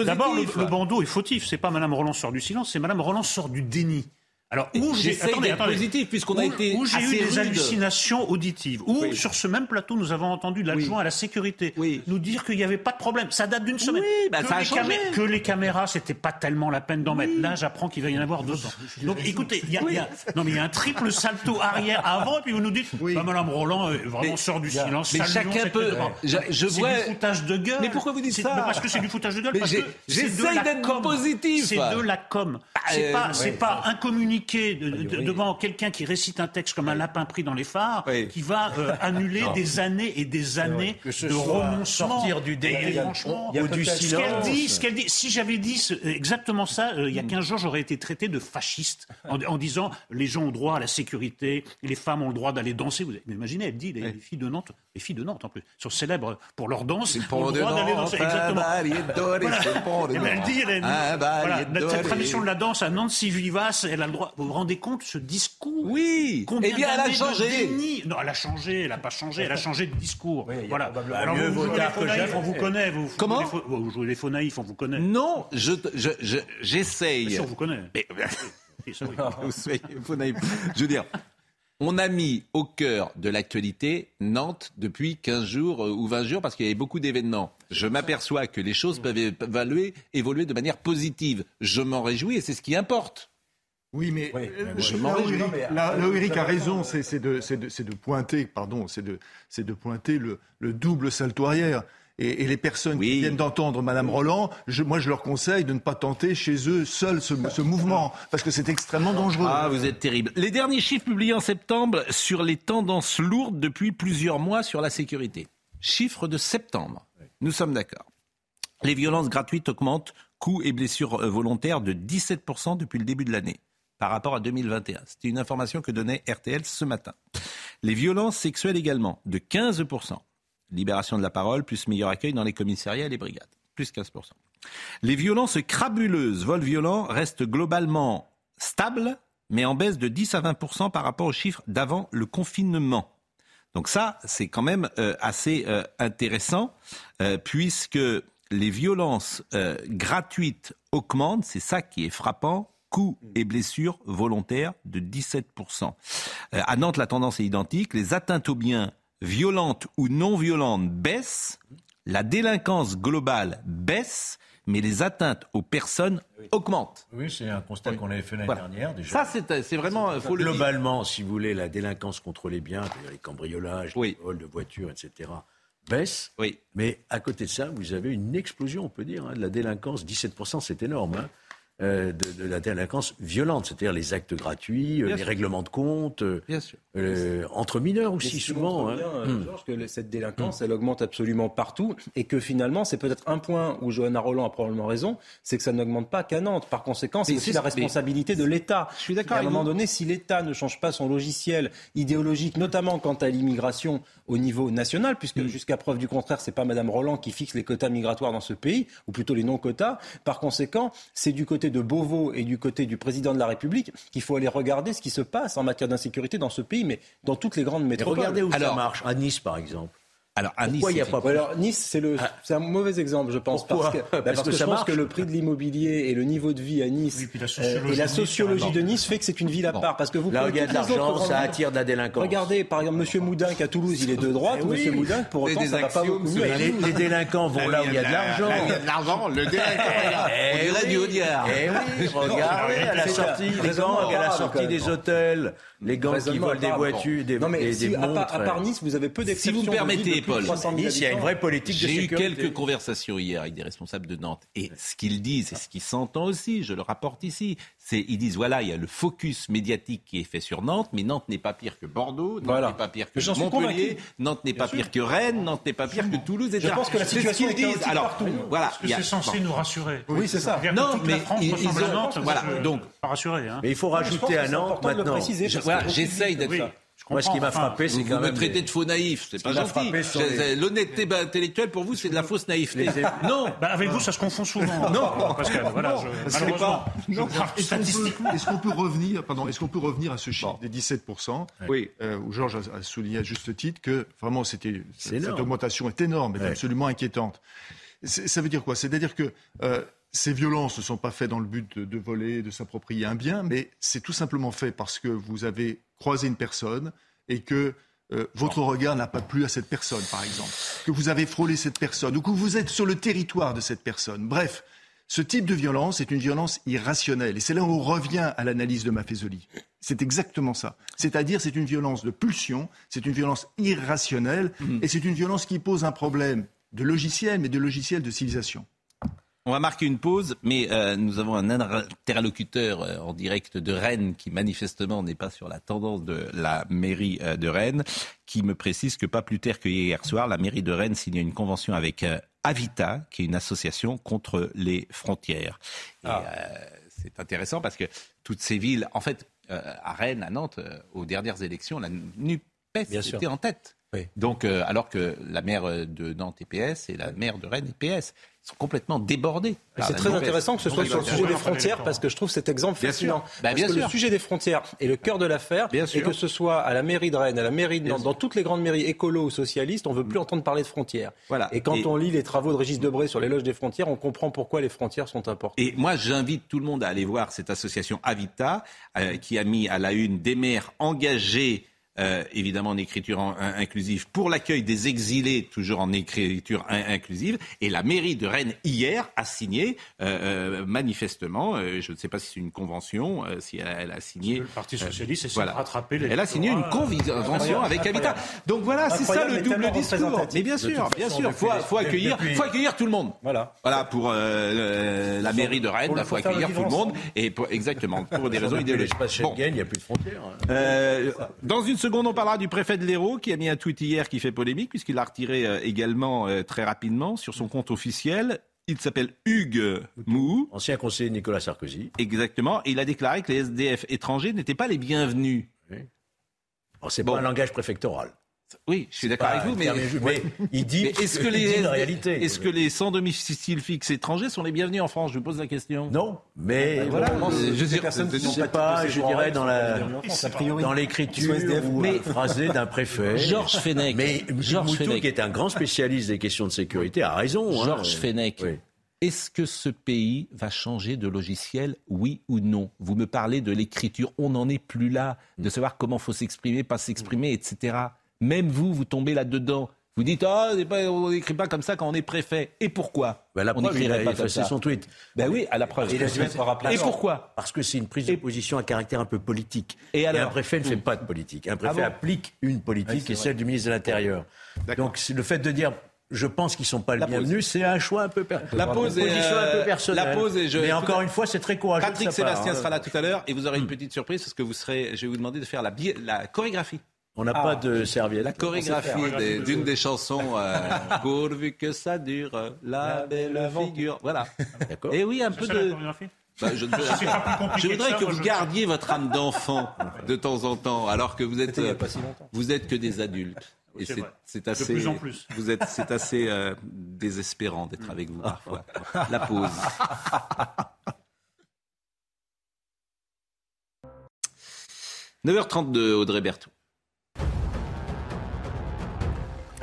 Speaker 7: D'abord, le, le bandeau est fautif. C'est pas Mme Roland sort du silence, c'est Mme Roland sort du déni.
Speaker 1: Alors, où j'ai positif puisqu'on a été
Speaker 7: où j'ai eu des hallucinations auditives. Où sur ce même plateau, nous avons entendu l'adjoint à la sécurité nous dire qu'il n'y avait pas de problème. Ça date d'une semaine.
Speaker 1: Bah, que, ça
Speaker 7: a les que les caméras, c'était pas tellement la peine d'en mettre. Là, j'apprends qu'il va y en avoir deux. Donc, écoutez, il y, a, non mais il y a un triple salto arrière avant, et puis vous nous dites, bah, Madame Roland vraiment sort du silence.
Speaker 1: Mais chacun peut. Je, vois.
Speaker 7: C'est du foutage de gueule.
Speaker 1: Mais pourquoi vous dites ça
Speaker 7: Parce que c'est du foutage de gueule.
Speaker 1: J'essaye d'être positif.
Speaker 7: C'est de la com. C'est pas, devant quelqu'un qui récite un texte comme un lapin pris dans les phares, qui va euh, annuler des années et des années de renoncement.
Speaker 8: Sortir du
Speaker 7: franchement, ou du silence. Ce qu'elle dit, si j'avais dit exactement ça, euh, il y a 15 jours, j'aurais été traité de fasciste en, disant les gens ont droit à la sécurité, les femmes ont le droit d'aller danser. Vous imaginez, elle dit les, filles de Nantes, les filles de Nantes en plus, sont célèbres pour leur danse, ont le droit d'aller danser. Exactement. Elle dit, cette tradition de la danse à Nantes si vivace, elle a le droit. Vous vous rendez compte ce discours?
Speaker 1: Oui. Combien eh bien, elle a changé.
Speaker 7: Non, elle a changé. Elle n'a pas changé. Elle a changé de discours. voilà. Alors vous, jouez les faux naïfs, on vous connaît. Vous,
Speaker 1: Comment
Speaker 7: vous, jouez les faux naïfs, on vous connaît.
Speaker 1: Non, je, je, j'essaye.
Speaker 7: Je, on vous connaît.
Speaker 1: Mais, vous soyez faux naïf. Je veux dire. On a mis au cœur de l'actualité Nantes depuis 15 jours euh, ou 20 jours parce qu'il y avait beaucoup d'événements. Je m'aperçois que les choses peuvent évoluer, évoluer de manière positive. Je m'en réjouis et c'est ce qui importe.
Speaker 5: Oui, mais, là, où Eric, a raison, c'est de, de, pointer, pardon, c'est de, de, pointer le, le double salto Et, les personnes qui viennent d'entendre Madame Roland, moi je leur conseille de ne pas tenter chez eux seuls ce, mouvement, parce que c'est extrêmement dangereux.
Speaker 1: Ah, vous êtes terrible. Les derniers chiffres publiés en septembre sur les tendances lourdes depuis plusieurs mois sur la sécurité. Chiffres de septembre. Nous sommes d'accord. Les violences gratuites augmentent, coups et blessures euh, volontaires de 17% depuis le début de l'année par rapport à 2021. C'était une information que donnait RTL ce matin. Les violences sexuelles également, de 15% libération de la parole, plus meilleur accueil dans les commissariats et les brigades, plus 15%. Les violences crabuleuses, vols violents, restent globalement stables, mais en baisse de 10 à 20% par rapport aux chiffres d'avant le confinement. Donc ça, c'est quand même euh, assez euh, intéressant, euh, puisque les violences gratuites augmentent, c'est ça qui est frappant, coups et blessures volontaires de 17%. à Nantes, la tendance est identique. Les atteintes aux biens violente ou non violente baisse, la délinquance globale baisse, mais les atteintes aux personnes augmentent.
Speaker 8: Oui, c'est un constat qu'on avait fait l'année dernière déjà.
Speaker 1: Ça, c'est vraiment.
Speaker 8: Faut Globalement, si vous voulez, la délinquance contre les biens, les cambriolages, les vols de voitures, etc., baisse.
Speaker 1: Oui.
Speaker 8: Mais à côté de ça, vous avez une explosion, on peut dire, hein, de la délinquance. 17%, c'est énorme. Hein. Euh, de, la délinquance violente, c'est-à-dire les actes gratuits, euh, les règlements de compte, euh, entre mineurs aussi souvent.
Speaker 6: Hein. Hmm. que cette délinquance, elle augmente absolument partout et que finalement, c'est peut-être un point où Johanna Roland a probablement raison, c'est que ça n'augmente pas qu'à Nantes. Par conséquent, c'est aussi la responsabilité de l'État.
Speaker 1: Je suis d'accord.
Speaker 6: À un moment donné, si l'État ne change pas son logiciel idéologique, notamment quant à l'immigration au niveau national, puisque hmm. jusqu'à preuve du contraire, c'est pas Madame Roland qui fixe les quotas migratoires dans ce pays, ou plutôt les non-quotas. Par conséquent, c'est du côté de Beauvau et du côté du président de la République qu'il faut aller regarder ce qui se passe en matière d'insécurité dans ce pays, mais dans toutes les grandes métropoles.
Speaker 8: regardez où ça marche. À Nice, par exemple.
Speaker 6: Alors, à Nice, il y a pas Alors, Nice, c'est le, ah. c'est un mauvais exemple, je pense, parce que, bah, parce, que, je pense que le prix de l'immobilier et le niveau de vie à Nice euh, et la sociologie de Nice fait que c'est une ville à part. Parce que vous
Speaker 8: là où il y a de l'argent, ça attire de la délinquance.
Speaker 6: Regardez, par exemple, Monsieur Moudin à Toulouse, il est de droite. Eh oui. Monsieur Moudin, pour autant, ça va pas beaucoup mieux.
Speaker 8: Les, les, délinquants vont là où il y a de l'argent.
Speaker 1: Il y a de l'argent, le délinquant.
Speaker 8: On dirait du Audiard. Eh oui, regardez à la sortie, les gangs à la sortie des hôtels, les gangs qui volent des voitures, des montres.
Speaker 6: À part Nice, vous avez peu d'exceptions.
Speaker 1: Si vous permettez, Paul
Speaker 8: il y a une vraie politique de
Speaker 1: J'ai eu quelques conversations hier avec des responsables de Nantes. Et ce qu'ils disent, et ce qui s'entend aussi, je le rapporte ici, c'est ils disent voilà, il y a le focus médiatique qui est fait sur Nantes, mais Nantes n'est pas pire que Bordeaux, Nantes n'est pas pire que Montpellier, Nantes n'est pas pire que Rennes, Nantes n'est pas pire que Toulouse, etc.
Speaker 6: Je pense que la situation est disent.
Speaker 1: Alors, partout. voilà,
Speaker 7: c'est censé nous rassurer.
Speaker 6: Oui, c'est ça.
Speaker 1: Non, mais ils, ont,
Speaker 7: Nantes, voilà, donc pas rassuré.
Speaker 8: Hein. Mais il faut rajouter à Nantes maintenant.
Speaker 1: J'essaye d'être.
Speaker 8: Moi, ce qui m'a frappé, c'est quand
Speaker 1: vous me traitez de faux naïf, c'est pas gentil. L'honnêteté intellectuelle, pour vous, c'est de la fausse naïveté.
Speaker 7: Non bah, Avec vous, ça se confond souvent.
Speaker 5: Non, Pascal, voilà, malheureusement. Est-ce qu'on peut revenir, pardon, est-ce qu'on peut revenir à ce chiffre des 17%
Speaker 1: Oui.
Speaker 5: Euh, où Georges a souligné à juste titre que vraiment, c'était cette augmentation est énorme, et absolument inquiétante. Ça veut dire quoi? C'est-à-dire que euh, ces violences ne sont pas faites dans le but de, de voler, de s'approprier un bien, mais c'est tout simplement fait parce que vous avez croisé une personne et que euh, votre regard n'a pas plu à cette personne, par exemple, que vous avez frôlé cette personne ou que vous êtes sur le territoire de cette personne. Bref, ce type de violence est une violence irrationnelle. Et c'est là où on revient à l'analyse de Maffezoli. C'est exactement ça. C'est-à-dire, c'est une violence de pulsion, c'est une violence irrationnelle, mmh. et c'est une violence qui pose un problème de logiciel, mais de logiciel de civilisation.
Speaker 1: On va marquer une pause, mais euh, nous avons un interlocuteur euh, en direct de Rennes qui manifestement n'est pas sur la tendance de la mairie euh, de Rennes, qui me précise que pas plus tard que hier soir, la mairie de Rennes signe une convention avec Avita, qui est une association contre les frontières. Ah. c'est intéressant parce que toutes ces villes, en fait, à Rennes, à Nantes, aux dernières élections, la NUPES était en tête. Donc, alors que la maire de Nantes est PS et la maire de Rennes est PS sont complètement débordés.
Speaker 6: C'est très intéressant que ce soit sur le sujet des frontières parce que je trouve cet exemple fascinant. Bah, parce que le sujet des frontières est le cœur de l'affaire et que ce soit à la mairie de Rennes, à la mairie de Nantes, dans toutes les grandes mairies écolo ou socialistes, on veut plus entendre parler de frontières. Voilà. Et quand on lit les travaux de Régis Debray sur l'éloge des frontières, on comprend pourquoi les frontières sont importantes.
Speaker 1: Et moi, j'invite tout le monde à aller voir cette association Avita euh, qui a mis à la une des maires engagés euh, évidemment en écriture inclusive, pour l'accueil des exilés, toujours en écriture inclusive. Et la mairie de Rennes, hier, a signé, euh, euh, manifestement, je ne sais pas si c'est une convention, si elle, a signé...
Speaker 7: Le Parti socialiste essaie de rattraper les...
Speaker 1: Elle a signé une convention avec Habitat. Donc voilà, c'est ça le double discours. Mais bien sûr, bien sûr, il faut, accueillir, faut accueillir tout le monde. Voilà. Voilà, pour la mairie de Rennes, il faut accueillir tout le monde. Et pour, exactement, pour des raisons idéologiques.
Speaker 8: Bon. il n'y a plus de frontières.
Speaker 1: Dans une seconde, on parlera du préfet de l'Hérault qui a mis un tweet hier qui fait polémique puisqu'il l'a retiré euh, également euh, très rapidement sur son compte officiel. Il s'appelle Hugues Mou.
Speaker 8: Ancien conseiller Nicolas Sarkozy.
Speaker 1: Exactement. Et il a déclaré que les SDF étrangers n'étaient pas les bienvenus.
Speaker 8: Oui. Oh, c'est bon. pas un langage préfectoral.
Speaker 1: Oui, je suis d'accord avec vous, mais,
Speaker 8: il dit
Speaker 1: est-ce que, les réalité Est-ce que les sans domicile fixe étrangers sont les bienvenus en France? Je vous pose la question.
Speaker 8: Non, mais
Speaker 1: ah, voilà.
Speaker 8: je sais pas, je dirais dans la dans l'écriture ou phrasé d'un préfet.
Speaker 1: Georges Fenech.
Speaker 8: Mais Georges Fenech, qui est un grand spécialiste des questions de sécurité, a raison.
Speaker 1: Hein. Georges Fenech. Est-ce que ce pays va changer de logiciel, oui ou non? Vous me parlez de l'écriture, on n'en est plus là, de savoir comment faut s'exprimer, pas s'exprimer, etc. Même vous, vous tombez là-dedans. Vous dites, oh, on n'écrit pas comme ça quand on est préfet. Et pourquoi
Speaker 8: ben, la
Speaker 1: On
Speaker 8: n'écrirait pas comme ça. son tweet.
Speaker 1: Ben oui, à la preuve.
Speaker 8: Et, pourquoi Parce que c'est une prise de position à caractère un peu politique. Et, alors un préfet ne fait pas de politique. Un préfet ah applique une politique et celle du ministre de l'Intérieur. Donc le fait de dire je pense qu'ils ne sont pas les bienvenus. C'est un choix un peu personnel.
Speaker 1: La pause est, un peu personnelle.
Speaker 8: La pause je... Mais encore une fois, c'est très courageux.
Speaker 1: Patrick Sébastien hein. sera là tout à l'heure et vous aurez une petite surprise parce que vous serez, je vais vous demander de faire la, la chorégraphie
Speaker 8: on n'a pas ah. de serviette.
Speaker 1: La chorégraphie d'une des chansons euh, Pourvu que ça dure, la, belle figure. Voilà. D'accord. Et oui, un peu de. Bah, je, je, voudrais que vous gardiez votre âme d'enfant de temps en temps, alors que vous êtes, vous êtes que des adultes.
Speaker 7: Et c'est assez. De plus en plus.
Speaker 1: Vous êtes, c'est assez euh, désespérant d'être avec vous parfois. La pause. « 9h32, Audrey Berthoud.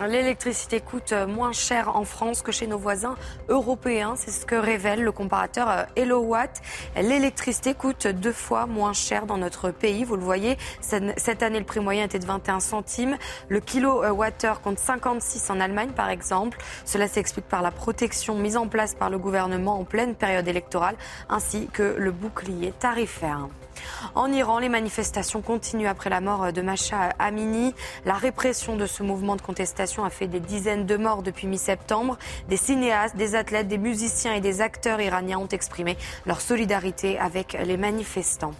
Speaker 2: L'électricité coûte moins cher en France que chez nos voisins européens. C'est ce que révèle le comparateur Hellowatt. L'électricité coûte deux fois moins cher dans notre pays. Vous le voyez, cette année, le prix moyen était de 21 centimes. Le kilowattheure compte 56 en Allemagne, par exemple. Cela s'explique par la protection mise en place par le gouvernement en pleine période électorale, ainsi que le bouclier tarifaire. En Iran, les manifestations continuent après la mort de Masha Amini. La répression de ce mouvement de contestation a fait des dizaines de morts depuis mi-septembre. Des cinéastes, des athlètes, des musiciens et des acteurs iraniens ont exprimé leur solidarité avec les manifestants.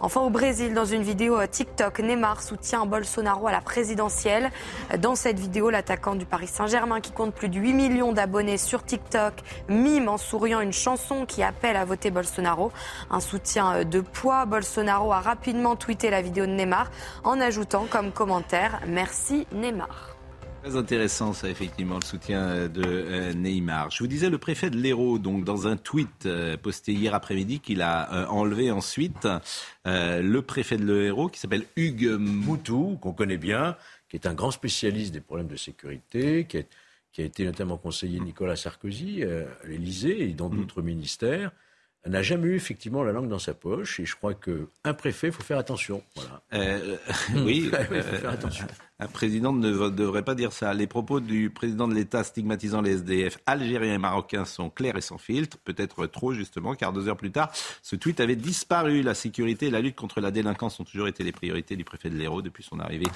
Speaker 2: Enfin, au Brésil, dans une vidéo TikTok, Neymar soutient Bolsonaro à la présidentielle. Dans cette vidéo, l'attaquant du Paris Saint-Germain, qui compte plus de 8 millions d'abonnés sur TikTok, mime en souriant une chanson qui appelle à voter Bolsonaro. Un soutien de poids. Bolsonaro a rapidement tweeté la vidéo de Neymar en ajoutant comme commentaire Merci Neymar.
Speaker 1: Très intéressant, ça, effectivement, le soutien de euh, Neymar. Je vous disais, le préfet de l'Hérault, donc, dans un tweet euh, posté hier après-midi, qu'il a euh, enlevé ensuite, le préfet de l'Hérault, qui s'appelle Hugues Moutou,
Speaker 8: qu'on connaît bien, qui est un grand spécialiste des problèmes de sécurité, qui, qui a été notamment conseiller Nicolas Sarkozy à l'Élysée et dans mm. d'autres ministères n'a jamais eu effectivement la langue dans sa poche et je crois qu'un préfet, il faut faire attention.
Speaker 1: Voilà. oui, il faut faire attention. Un président ne devrait pas dire ça. Les propos du président de l'État stigmatisant les SDF algériens et marocains sont clairs et sans filtre, peut-être trop justement, car deux heures plus tard, ce tweet avait disparu. La sécurité et la lutte contre la délinquance ont toujours été les priorités du préfet de l'Hérault depuis son arrivée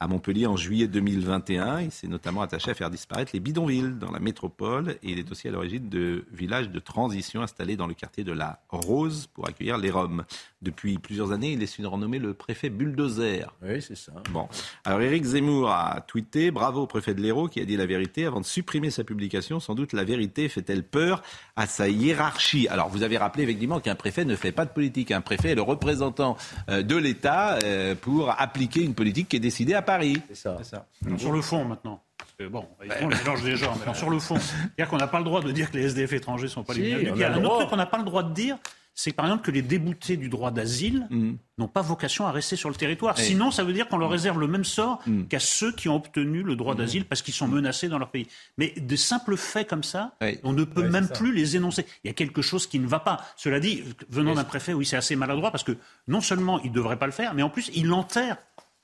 Speaker 1: à Montpellier en juillet 2021. Il s'est notamment attaché à faire disparaître les bidonvilles dans la métropole et il est aussi à l'origine de villages de transition installés dans le quartier de la Rose pour accueillir les Roms. Depuis plusieurs années, il est surnommé le préfet bulldozer.
Speaker 8: Oui, c'est ça.
Speaker 1: Bon. Alors, Éric Zemmour a tweeté Bravo au préfet de l'Hérault qui a dit la vérité avant de supprimer sa publication. Sans doute la vérité fait-elle peur à sa hiérarchie Alors, vous avez rappelé effectivement qu'un préfet ne fait pas de politique. Un préfet est le représentant euh, de l'État euh, pour appliquer une politique qui est décidée à Paris.
Speaker 7: C'est ça. ça. Sur le fond maintenant. bon, on mélange des genres, mais sur le fond, c'est-à-dire qu'on n'a pas le droit de dire que les SDF étrangers ne sont pas les bienvenus. Il y a un autre truc qu'on n'a pas le droit de dire, c'est par exemple que les déboutés du droit d'asile mm. n'ont pas vocation à rester sur le territoire. Sinon, ça veut dire qu'on leur réserve le même sort mm. qu'à ceux qui ont obtenu le droit mm. d'asile parce qu'ils sont menacés dans leur pays. Mais de simples faits comme ça, on ne peut même plus les énoncer. Il y a quelque chose qui ne va pas. Cela dit, venant d'un préfet, oui, c'est assez maladroit parce que non seulement il ne devrait pas le faire, mais en plus, il enterre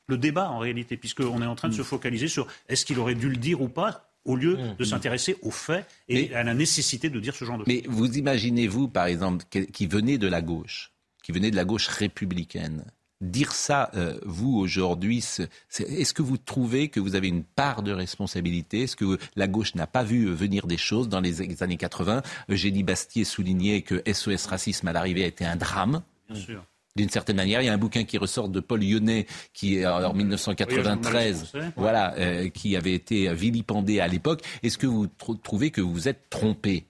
Speaker 7: le débat en réalité, puisqu'on est en train de se focaliser sur est-ce qu'il aurait dû le dire ou pas au lieu
Speaker 1: Mmh.
Speaker 7: de s'intéresser aux faits et à la nécessité de dire ce genre de choses.
Speaker 1: Mais vous imaginez, vous, par exemple, qui- venez de la gauche, qui venez de la gauche républicaine, dire ça, euh, vous, aujourd'hui, est-ce que vous trouvez que vous avez une part de responsabilité? Est-ce que la gauche n'a pas vu venir des choses dans les années 80 Eugénie Bastier soulignait que SOS Racisme à l'arrivée a été un drame.
Speaker 7: Bien sûr.
Speaker 1: D'une certaine manière, il y a un bouquin qui ressort de Paul Lyonnais, qui est en 1993,
Speaker 7: français.
Speaker 1: voilà, euh, qui avait été vilipendé à l'époque. Est-ce que vous tr- trouvez que vous êtes trompé?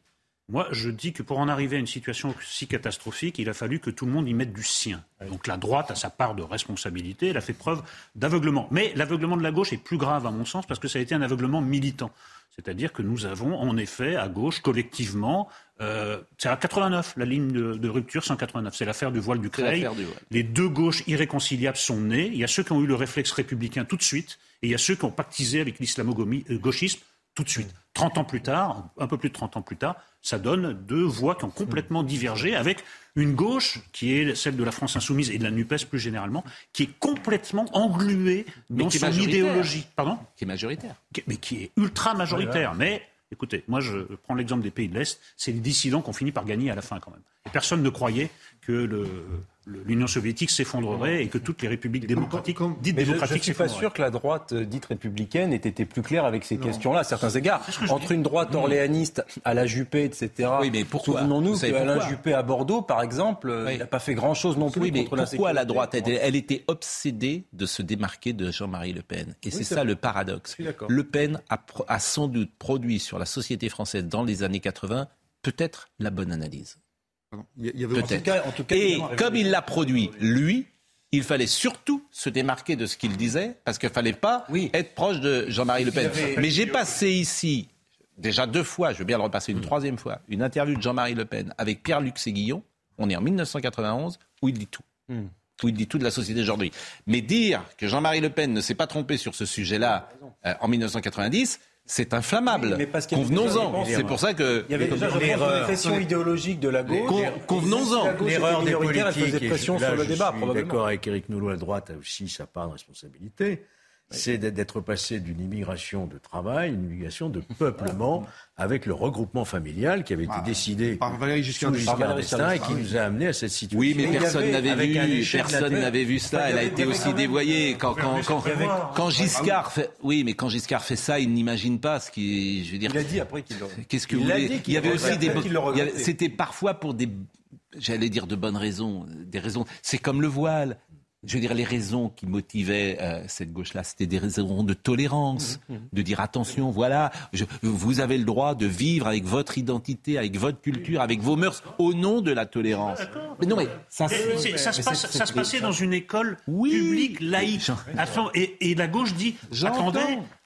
Speaker 7: Moi, je dis que pour en arriver à une situation si catastrophique, il a fallu que tout le monde y mette du sien. Donc la droite a sa part de responsabilité, elle a fait preuve d'aveuglement. Mais l'aveuglement de la gauche est plus grave, à mon sens, parce que ça a été un aveuglement militant. C'est-à-dire que nous avons, en effet, à gauche, collectivement, euh, c'est à 89, la ligne de, de rupture 189, c'est l'affaire du voile du Creil.
Speaker 1: du.
Speaker 7: Les deux gauches irréconciliables sont nées. Il y a ceux qui ont eu le réflexe républicain tout de suite, et il y a ceux qui ont pactisé avec l'islamo-gauchisme tout de suite. 30 ans plus tard, un peu plus de 30 ans plus tard, ça donne deux voies qui ont complètement divergé avec une gauche qui est celle de la France insoumise et de la NUPES plus généralement, qui est complètement engluée dans son idéologie. Pardon?
Speaker 1: Qui est majoritaire.
Speaker 7: Mais qui est ultra majoritaire. Mais écoutez, moi je prends l'exemple des pays de l'Est, c'est les dissidents qui ont fini par gagner à la fin quand même. Et personne ne croyait que le- l'Union soviétique s'effondrerait et que toutes les républiques démocratiques, dites
Speaker 6: Mais je ne
Speaker 7: démocratiques,
Speaker 6: suis pas sûr que la droite euh, dite républicaine ait été plus claire avec ces questions-là, à certains égards. Entre une droite orléaniste à la Juppé, etc.
Speaker 1: Oui, mais pourquoi
Speaker 6: Souvenons-nous qu'Alain Juppé à Bordeaux, par exemple, euh,
Speaker 1: Oui.
Speaker 6: il n'a pas fait grand-chose non plus
Speaker 1: Oui, mais
Speaker 6: contre la
Speaker 1: pourquoi la droite elle, elle était obsédée de se démarquer de Jean-Marie Le Pen. Et c'est
Speaker 6: c'est
Speaker 1: ça
Speaker 6: vrai.
Speaker 1: le paradoxe.
Speaker 6: suis d'accord.
Speaker 1: Le Pen a sans doute produit sur la société française dans les années 80 peut-être la bonne analyse.
Speaker 5: Il y avait
Speaker 6: En tout
Speaker 1: Peut-être.
Speaker 6: cas, en tout cas,
Speaker 1: Et comme il l'a produit, lui, il fallait surtout se démarquer de ce qu'il disait, parce qu'il fallait pas
Speaker 6: Oui.
Speaker 1: être proche de Jean-Marie Le Pen.
Speaker 6: Avait-
Speaker 1: Mais j'ai passé ici, déjà deux fois, je veux bien le repasser une
Speaker 6: Mm.
Speaker 1: troisième fois, une interview de Jean-Marie Le Pen avec Pierre-Luc Séguillon, on est en 1991, où il dit tout.
Speaker 6: Mm.
Speaker 1: Où il dit tout de la société d'aujourd'hui. Mais dire que Jean-Marie Le Pen ne s'est pas trompé sur ce sujet-là euh, en 1990, c'est inflammable.
Speaker 6: Oui, mais parce qu'il y je
Speaker 1: Convenons-en. C'est pour ça que...
Speaker 6: Il y avait déjà, je une pression idéologique de la gauche.
Speaker 1: Con- convenons-en.
Speaker 8: L'erreur des
Speaker 6: minoritaire, elle
Speaker 8: politiques,
Speaker 6: faisait pression
Speaker 8: et là,
Speaker 6: sur le
Speaker 8: je
Speaker 6: débat,
Speaker 8: suis
Speaker 6: probablement.
Speaker 8: d'accord avec Éric Nolot, la droite a aussi sa part de responsabilité. C'est d'être- passé d'une immigration de travail, une immigration de peuplement, avec le regroupement familial qui avait été décidé
Speaker 5: par Valéry Giscard d'Estaing.
Speaker 8: Et qui nous a amené à cette situation.
Speaker 1: Oui, mais personne
Speaker 6: avait-
Speaker 1: n'avait vu, personne n'avait vu cela. Elle a été aussi dévoyée. Quand, quand, quand, quand Giscard fait, oui, mais quand Giscard fait ça, il n'imagine pas ce qui, je veux dire.
Speaker 6: Il a dit après qu'il le
Speaker 1: Qu'est-ce que
Speaker 6: Il
Speaker 1: vous
Speaker 6: l'a
Speaker 1: voulez
Speaker 6: dit qu'il
Speaker 1: Il y avait
Speaker 6: le
Speaker 1: aussi des, c'était parfois pour des, j'allais dire de bonnes raisons, des raisons. C'est comme le voile. Je veux dire, les raisons qui motivaient euh, cette gauche-là, c'était des raisons de tolérance, de dire attention, voilà, je- vous avez le droit de vivre avec votre identité, avec votre culture, avec vos mœurs, au nom de la tolérance. Mais non, mais ça,
Speaker 7: Mais se
Speaker 1: mais
Speaker 7: passe-
Speaker 1: c'est-
Speaker 7: ça se passait dans une école
Speaker 1: Oui.
Speaker 7: publique laïque. Et, et la gauche dit attendez,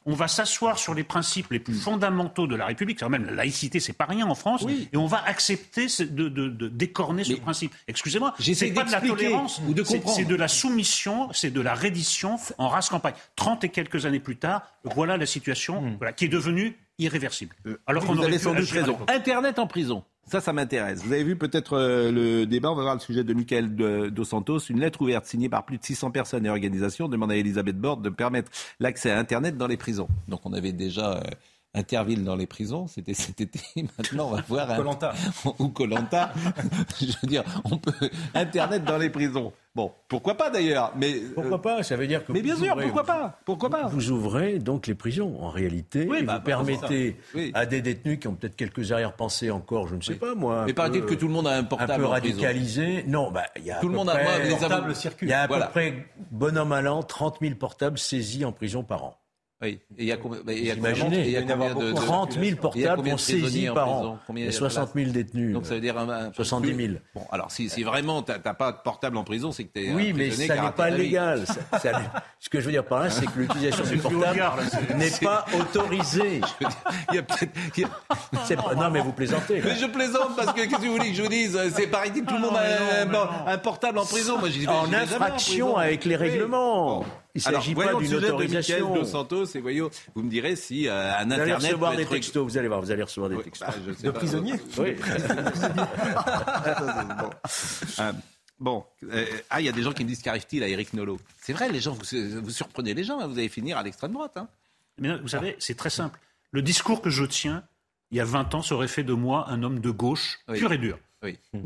Speaker 7: on va s'asseoir sur les principes les plus fondamentaux de la République. C'est même la laïcité, c'est pas rien en France, et on va accepter ce- de, de- de décorner ce principe. Excusez-moi, c'est pas de la tolérance,
Speaker 1: ou de
Speaker 7: c'est-
Speaker 1: comprendre.
Speaker 7: c'est de la soumission, c'est de la reddition en race campagne. Trente et quelques années plus tard, voilà la situation voilà, qui est devenue irréversible. Alors qu'on aurait
Speaker 1: sans doute raison. Internet en prison. Ça, ça m'intéresse. Vous avez vu peut-être euh, le débat, on va voir le sujet de Michael Dos Santos. Une lettre ouverte signée par plus de 600 personnes et organisations demande à Elisabeth Borne de permettre l'accès à Internet dans les prisons. Donc on avait déjà euh, Interville dans les prisons, c'était cet été. Maintenant, on va voir... un-
Speaker 6: Koh-Lanta.
Speaker 1: Ou Colanta. Je veux dire, on peut... Internet dans les prisons. Bon, pourquoi pas d'ailleurs mais, euh,
Speaker 8: Pourquoi pas Ça veut dire que
Speaker 1: Mais bien sûr,
Speaker 8: ouvrez-
Speaker 1: pourquoi pas Pourquoi pas
Speaker 8: Vous ouvrez donc les prisons, en réalité,
Speaker 1: Oui,
Speaker 8: et
Speaker 1: bah,
Speaker 8: vous
Speaker 1: bah,
Speaker 8: permettez
Speaker 1: oui.
Speaker 8: à des détenus qui ont peut-être quelques arrière-pensées encore, je ne sais pas moi. un
Speaker 1: Mais paraît-il
Speaker 8: peu-
Speaker 1: que tout le monde a un portable
Speaker 8: un peu
Speaker 1: en
Speaker 8: radicalisés. Non, bah, il y a à
Speaker 1: Tout le
Speaker 8: peu
Speaker 1: monde a-
Speaker 8: près-
Speaker 6: circulent.
Speaker 8: Il y a à
Speaker 1: Voilà.
Speaker 8: peu près, bonhomme à l'an, 30 000 portables saisis en prison par an.
Speaker 1: Oui. Et il y a combien, mais il y a
Speaker 8: Vous
Speaker 1: combien-
Speaker 8: imaginez,
Speaker 1: et il y a combien de, de-
Speaker 8: 30 000
Speaker 1: Il y a
Speaker 8: portables
Speaker 1: combien
Speaker 8: ont
Speaker 1: de prisonniers
Speaker 8: saisis par an.
Speaker 1: De
Speaker 8: 60 000 détenus.
Speaker 1: Donc ça veut dire un, un-
Speaker 8: 70 000.
Speaker 1: Bon, alors si, si vraiment t'as t'as pas de portable en prison, c'est que t'es
Speaker 8: Oui,
Speaker 1: un
Speaker 8: mais ça n'est pas légal. Ça- ça n'est- ce que je veux dire par là, c'est que l'utilisation du portable n'est pas autorisée.
Speaker 1: Il y a peut-être. il y a-
Speaker 8: C'est pas- Non, mais vous plaisantez.
Speaker 1: Mais je plaisante parce que qu'est-ce que vous voulez que je vous dise? C'est pareil que tout le monde
Speaker 7: non, mais
Speaker 1: a un, portable en prison. Moi,
Speaker 8: En infraction avec les
Speaker 1: Oui.
Speaker 8: règlements. Il s'agit pas d'une
Speaker 1: sujet de
Speaker 8: autorisation.
Speaker 1: Dos Santos et voyons, vous me direz si euh, un
Speaker 8: Vous allez
Speaker 1: internet
Speaker 8: recevoir
Speaker 1: peut
Speaker 8: des textos, vous allez voir, vous allez recevoir des
Speaker 1: Oui,
Speaker 8: textos.
Speaker 1: bah, je sais
Speaker 6: De
Speaker 1: pas.
Speaker 6: prisonniers
Speaker 8: Oui.
Speaker 1: Euh, Bon, euh, ah, il y a des gens qui me disent qu'arrive-t-il à Eric Nolot? C'est vrai, les gens, vous, vous surprenez les gens, hein, vous allez finir à l'extrême droite. Hein.
Speaker 7: Mais vous savez, c'est très simple. Le discours que je tiens, il y a 20 ans, ça aurait fait de moi un homme de gauche pur et dur.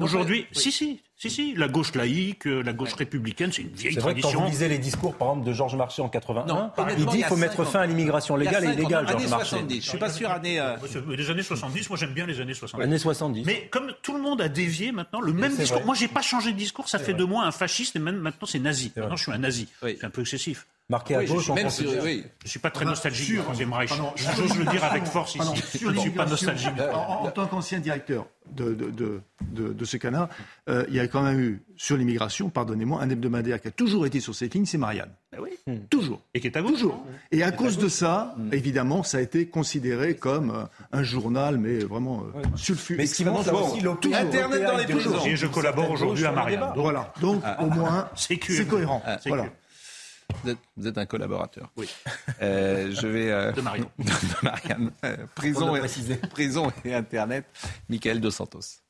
Speaker 7: Aujourd'hui, si, si, si, si, la gauche laïque, euh, la gauche républicaine, c'est une vieille
Speaker 6: vrai
Speaker 7: tradition.
Speaker 6: Que quand vous lisez les discours, par exemple, de Georges Marchais en 81, il dit qu'il faut mettre fin à l'immigration légale et illégale, Georges Marchais.
Speaker 1: Je suis pas sûr, année... Euh...
Speaker 7: Les années 70, moi j'aime bien les années 70.
Speaker 6: Années 70.
Speaker 7: Mais comme tout le monde a dévié maintenant, le même discours... Vrai. Moi, j'ai pas changé de discours, ça fait vrai. de moi un fasciste, et même maintenant c'est nazi. Maintenant, je suis un nazi. C'est un peu excessif.
Speaker 6: Marqué à gauche,
Speaker 1: je, même si, oui.
Speaker 7: je suis pas très nostalgique du Troisième Reich. J'ose le dire avec force ici. je ne suis pas nostalgique.
Speaker 5: En, en tant qu'ancien directeur de, de, de, de, de ce canard, euh, il y a quand même eu, sur l'immigration, pardonnez-moi, un hebdomadaire qui a toujours été sur cette ligne, c'est Marianne.
Speaker 7: Ben oui.
Speaker 5: Mmh. Toujours.
Speaker 7: Et qui est à gauche.
Speaker 5: Toujours. Et à cause de ça, mmh. évidemment, ça a été considéré comme euh, un journal, mais vraiment euh, sulfureux.
Speaker 6: Mais ce qui montre aussi
Speaker 1: Internet dans les prisons.
Speaker 7: Et je collabore aujourd'hui à Marianne.
Speaker 5: Voilà. Donc, au moins, c'est cohérent. Voilà.
Speaker 1: Vous êtes, vous êtes, un collaborateur.
Speaker 7: Oui.
Speaker 1: Euh, je vais. Euh,
Speaker 7: de Marianne.
Speaker 1: de Marianne. Euh, prison, et, prison et Internet. Michael Dos Santos.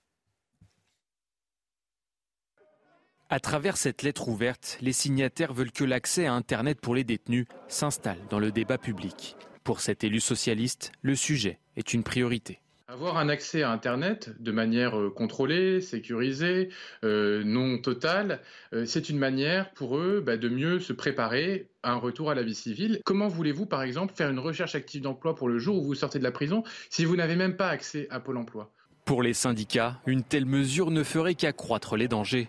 Speaker 12: À travers cette lettre ouverte, les signataires veulent que l'accès à Internet pour les détenus s'installe dans le débat public. Pour cet élu socialiste, le sujet est une priorité.
Speaker 13: Avoir un accès à Internet de manière contrôlée, sécurisée, euh, non totale, euh, c'est une manière pour eux bah, de mieux se préparer à un retour à la vie civile. Comment voulez-vous, par exemple, faire une recherche active d'emploi pour le jour où vous sortez de la prison si vous n'avez même pas accès à Pôle Emploi?
Speaker 12: Pour les syndicats, une telle mesure ne ferait qu'accroître les dangers.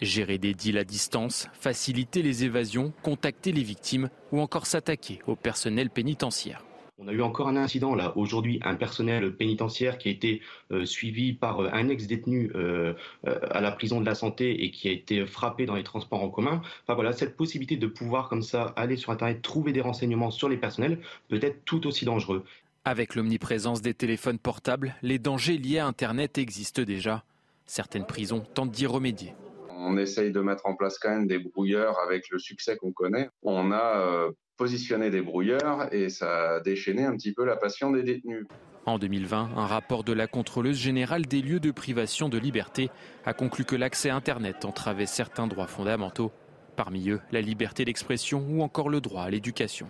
Speaker 12: Gérer des deals à distance, faciliter les évasions, contacter les victimes ou encore s'attaquer au personnel pénitentiaire.
Speaker 14: On a eu encore un incident là aujourd'hui, un personnel pénitentiaire qui a été euh, suivi par euh, un ex-détenu euh, à la prison de la santé et qui a été frappé dans les transports en commun. Enfin voilà, cette possibilité de pouvoir comme ça aller sur internet trouver des renseignements sur les personnels peut être tout aussi dangereux.
Speaker 12: Avec l'omniprésence des téléphones portables, les dangers liés à internet existent déjà. Certaines prisons tentent d'y remédier.
Speaker 15: On essaye de mettre en place quand même des brouilleurs avec le succès qu'on connaît. On a positionner des brouilleurs et ça a déchaîné un petit peu la passion des détenus.
Speaker 12: En 2020, un rapport de la contrôleuse générale des lieux de privation de liberté a conclu que l'accès à Internet entravait certains droits fondamentaux, parmi eux la liberté d'expression ou encore le droit à l'éducation.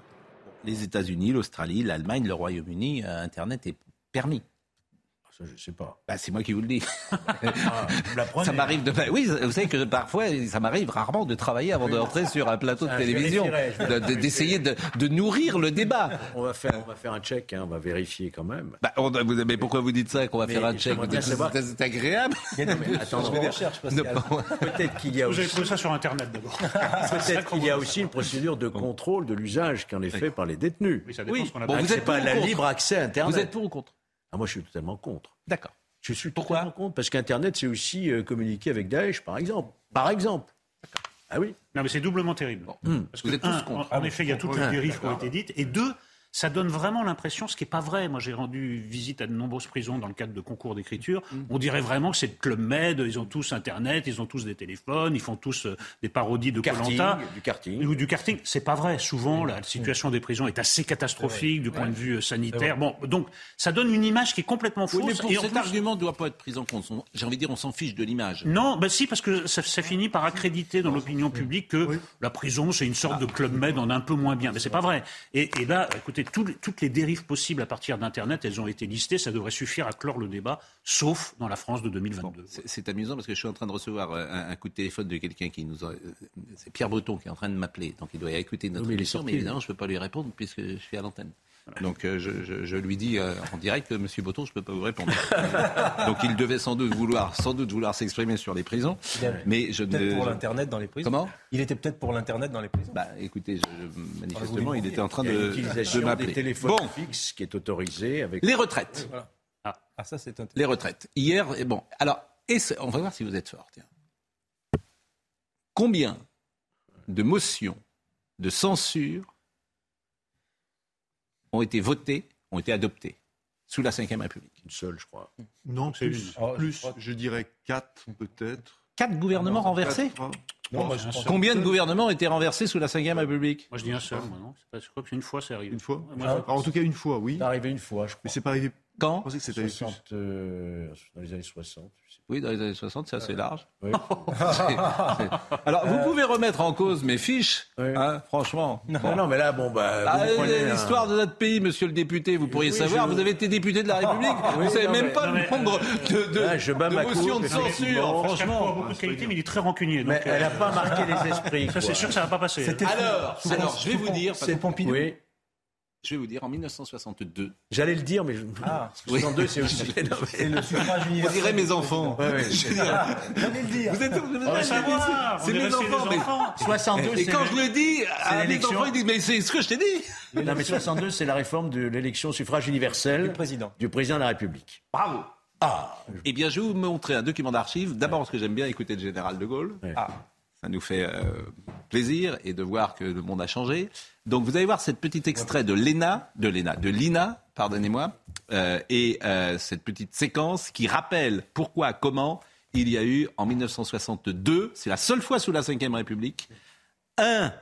Speaker 1: Les États-Unis, l'Australie, l'Allemagne, le Royaume-Uni, Internet est permis.
Speaker 8: Je sais pas.
Speaker 1: Bah, c'est moi qui vous le dis. Ah, ça m'arrive de. Oui, vous savez que parfois, ça m'arrive rarement de travailler avant d'entrer sur un plateau de télévision, d'essayer de, de, nourrir le débat.
Speaker 8: On va faire, on va faire un check, hein, on va vérifier quand même.
Speaker 1: Bah, on, vous, mais pourquoi vous dites ça qu'on va mais faire un check C'est agréable.
Speaker 8: Attends, peut-être qu'il y a.
Speaker 7: Vous avez trouvé ça sur Internet d'abord.
Speaker 8: peut-être qu'il y a aussi une procédure de contrôle de l'usage qui en est fait par les détenus.
Speaker 7: Oui, ça dépend ce qu'on
Speaker 8: bon, vous n'êtes pas la libre accès à Internet.
Speaker 1: Vous êtes pour ou contre
Speaker 8: ah, moi, je suis totalement contre.
Speaker 1: D'accord.
Speaker 8: Je suis Pourquoi totalement contre parce qu'Internet, c'est aussi euh, communiquer avec Daesh, par exemple. Par exemple. Ah oui.
Speaker 7: Non, mais c'est doublement terrible.
Speaker 1: Bon. Parce que
Speaker 7: Vous êtes tous contre. En, en effet, il y a toutes les dérives qui ont été dites. Et deux, ça donne vraiment l'impression, ce qui n'est pas vrai. Moi, j'ai rendu visite à de nombreuses prisons dans le cadre de concours d'écriture.
Speaker 1: Mm.
Speaker 7: On dirait vraiment que c'est le Club Med, ils ont tous Internet, ils ont tous des téléphones, ils font tous euh, des parodies de Colanta.
Speaker 8: Du karting.
Speaker 7: Ou du karting. C'est pas vrai. Souvent, la situation des prisons est assez catastrophique du point de vue euh, sanitaire. Bon, donc, ça donne une image qui est complètement fausse.
Speaker 1: Oui, mais pour
Speaker 7: et
Speaker 1: cet argument ne doit pas être pris en compte. J'ai envie de dire, on s'en fiche de l'image.
Speaker 7: Non, ben si, parce que ça, ça finit par accréditer dans l'opinion publique que oui. la prison, c'est une sorte ah. de Club Med en un peu moins bien. Mais c'est pas vrai. Et, et là, écoutez, tout, toutes les dérives possibles à partir d'Internet, elles ont été listées. Ça devrait suffire à clore le débat, sauf dans la France de 2022.
Speaker 1: Bon, c'est amusant parce que je suis en train de recevoir un, un coup de téléphone de quelqu'un qui nous a. C'est Pierre Breton qui est en train de m'appeler. Donc il doit écouter notre
Speaker 8: oui,
Speaker 1: émission, mais évidemment, je ne peux pas lui répondre puisque je suis à l'antenne. Donc euh, je, je, je, lui dis euh, en direct, Monsieur Breton, je ne peux pas vous répondre. Donc il devait sans doute vouloir, sans doute vouloir s'exprimer sur les prisons, mais je
Speaker 6: ne. pour l'internet dans les prisons.
Speaker 1: Comment?
Speaker 6: Il était peut-être pour l'internet dans les prisons.
Speaker 1: Bah écoutez, je, manifestement, il était en train de,
Speaker 8: de m'appeler. Des téléphones bon. fixes qui est autorisé avec
Speaker 1: les retraites.
Speaker 6: Voilà. Ah. ah. ça c'est
Speaker 1: Les retraites. Hier, bon, alors, et on va voir si vous êtes fort. Tiens. Combien de motions de censure ont été votées, ont été adoptées sous la Ve République
Speaker 8: Une seule, je crois.
Speaker 5: Non, plus. Oh, plus je, je, dirais quatre, peut-être.
Speaker 1: Quatre gouvernements non, renversés
Speaker 5: quatre,
Speaker 1: non, moi, Combien de gouvernements ont été renversés sous la Ve République
Speaker 7: Moi, je dis un seul. Moi, non. Pas, je crois qu'une fois, c'est arrivé.
Speaker 5: Une fois ah, En tout cas, une fois, oui.
Speaker 6: C'est arrivé une fois, je crois.
Speaker 5: Mais c'est pas arrivé
Speaker 1: Quand
Speaker 8: c'était 60, euh, Dans les années 60.
Speaker 1: Oui, dans les années 60, c'est assez large. Alors, vous pouvez remettre en cause mes fiches, hein, franchement.
Speaker 8: Non, non, mais là, bon, bah.
Speaker 1: Ah, L'histoire de notre pays, monsieur le député, vous pourriez savoir, vous avez été député de la République, vous ne savez même pas le nombre de, de,
Speaker 8: je bats
Speaker 1: de
Speaker 8: ma
Speaker 1: motions de censure, franchement.
Speaker 7: Il a beaucoup de qualité, mais il est très rancunier.
Speaker 8: Mais
Speaker 7: donc,
Speaker 8: elle
Speaker 7: euh,
Speaker 8: n'a pas marqué les esprits.
Speaker 7: Ça, c'est sûr que ça ne va pas passer.
Speaker 1: Alors, alors, je vais vous dire.
Speaker 8: C'est Pompidou. Oui.
Speaker 1: Je vais vous dire, en 1962.
Speaker 8: J'allais le dire, mais je...
Speaker 1: Ah,
Speaker 8: 62, c'est aussi.
Speaker 1: C'est le suffrage universel. On dirait mes enfants.
Speaker 8: Ouais, ouais.
Speaker 1: J'allais le dire. Vous êtes, vous
Speaker 7: savoir,
Speaker 1: c'est mes enfants. mais-
Speaker 7: enfants.
Speaker 8: 62,
Speaker 1: Et
Speaker 8: c'est
Speaker 1: quand
Speaker 8: le-
Speaker 1: je le dis, à mes
Speaker 8: l'élection.
Speaker 1: enfants, ils disent, mais c'est ce que je t'ai dit.
Speaker 8: Non, mais 62, c'est la réforme de l'élection au suffrage universel du président. du président de la République.
Speaker 1: Bravo. Ah. Eh bien, je vais vous montrer un document d'archives. D'abord, parce que j'aime bien écouter le général de Gaulle. Ah. Ça nous fait euh, plaisir et de voir que le monde a changé. Donc, vous allez voir cette petite extrait de l'ENA, de l'ENA, de l'INA, pardonnez-moi, euh, et euh, cette petite séquence qui rappelle pourquoi, comment il y a eu en 1962, c'est la seule fois sous la Ve République, un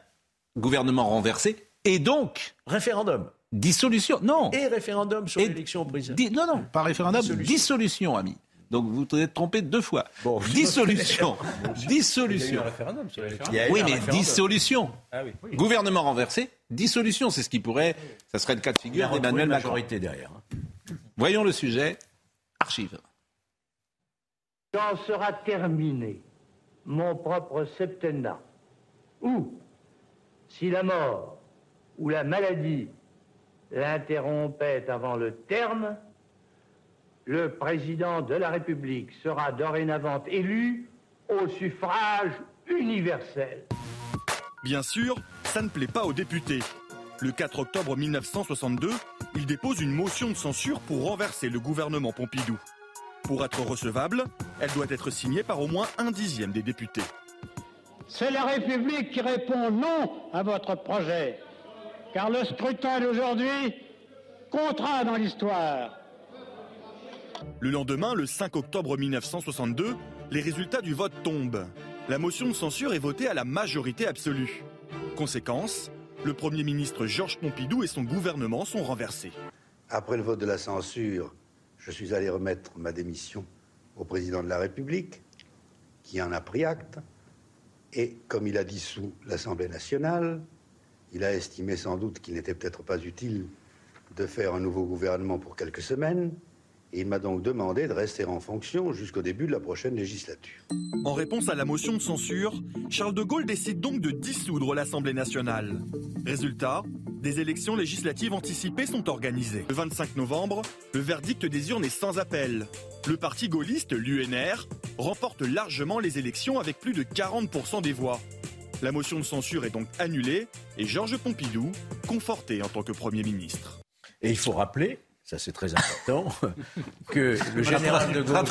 Speaker 1: gouvernement renversé et donc
Speaker 8: Référendum.
Speaker 1: dissolution. Non.
Speaker 8: Et référendum sur l'élection au président.
Speaker 1: Di- non, non, pas référendum, dissolution, ami. Donc vous vous êtes trompé deux fois. dissolution. dissolution.
Speaker 6: référendum sur l'élection.
Speaker 8: Il y a eu
Speaker 1: Oui, mais dissolution.
Speaker 6: Ah oui.
Speaker 1: Gouvernement renversé, dissolution, c'est ce qui pourrait, ça serait le cas de figure d'Emmanuel Macron.
Speaker 8: majorité derrière. hein.
Speaker 1: Voyons le sujet. Archive.
Speaker 16: Quand sera terminé mon propre septennat, ou si la mort ou la maladie l'interrompait avant le terme, le président de la République sera dorénavant élu au suffrage universel.
Speaker 17: Bien sûr, ça ne plaît pas aux députés. Le 4 octobre 1962, ils déposent une motion de censure pour renverser le gouvernement Pompidou. Pour être recevable, elle doit être signée par au moins un dixième des députés.
Speaker 16: C'est la République qui répond non à votre projet, car le scrutin d'aujourd'hui comptera dans l'histoire.
Speaker 17: Le lendemain, le 5 octobre 1962, les résultats du vote tombent. La motion de censure est votée à la majorité absolue. Conséquence, le Premier ministre Georges Pompidou et son gouvernement sont renversés.
Speaker 18: Après le vote de la censure, je suis allé remettre ma démission au président de la République, qui en a pris acte. Et comme il a dissous l'Assemblée nationale, il a estimé sans doute qu'il n'était peut-être pas utile de faire un nouveau gouvernement pour quelques semaines. Et il m'a donc demandé de rester en fonction jusqu'au début de la prochaine législature.
Speaker 17: En réponse à la motion de censure, Charles de Gaulle décide donc de dissoudre l'Assemblée nationale. Résultat, des élections législatives anticipées sont organisées. Le 25 novembre, le verdict des urnes est sans appel. Le parti gaulliste, l'UNR, remporte largement les élections avec plus de 40% des voix. La motion de censure est donc annulée et Georges Pompidou conforté en tant que Premier ministre.
Speaker 8: Et il faut rappeler, ça c'est très important, que le général de Gaulle,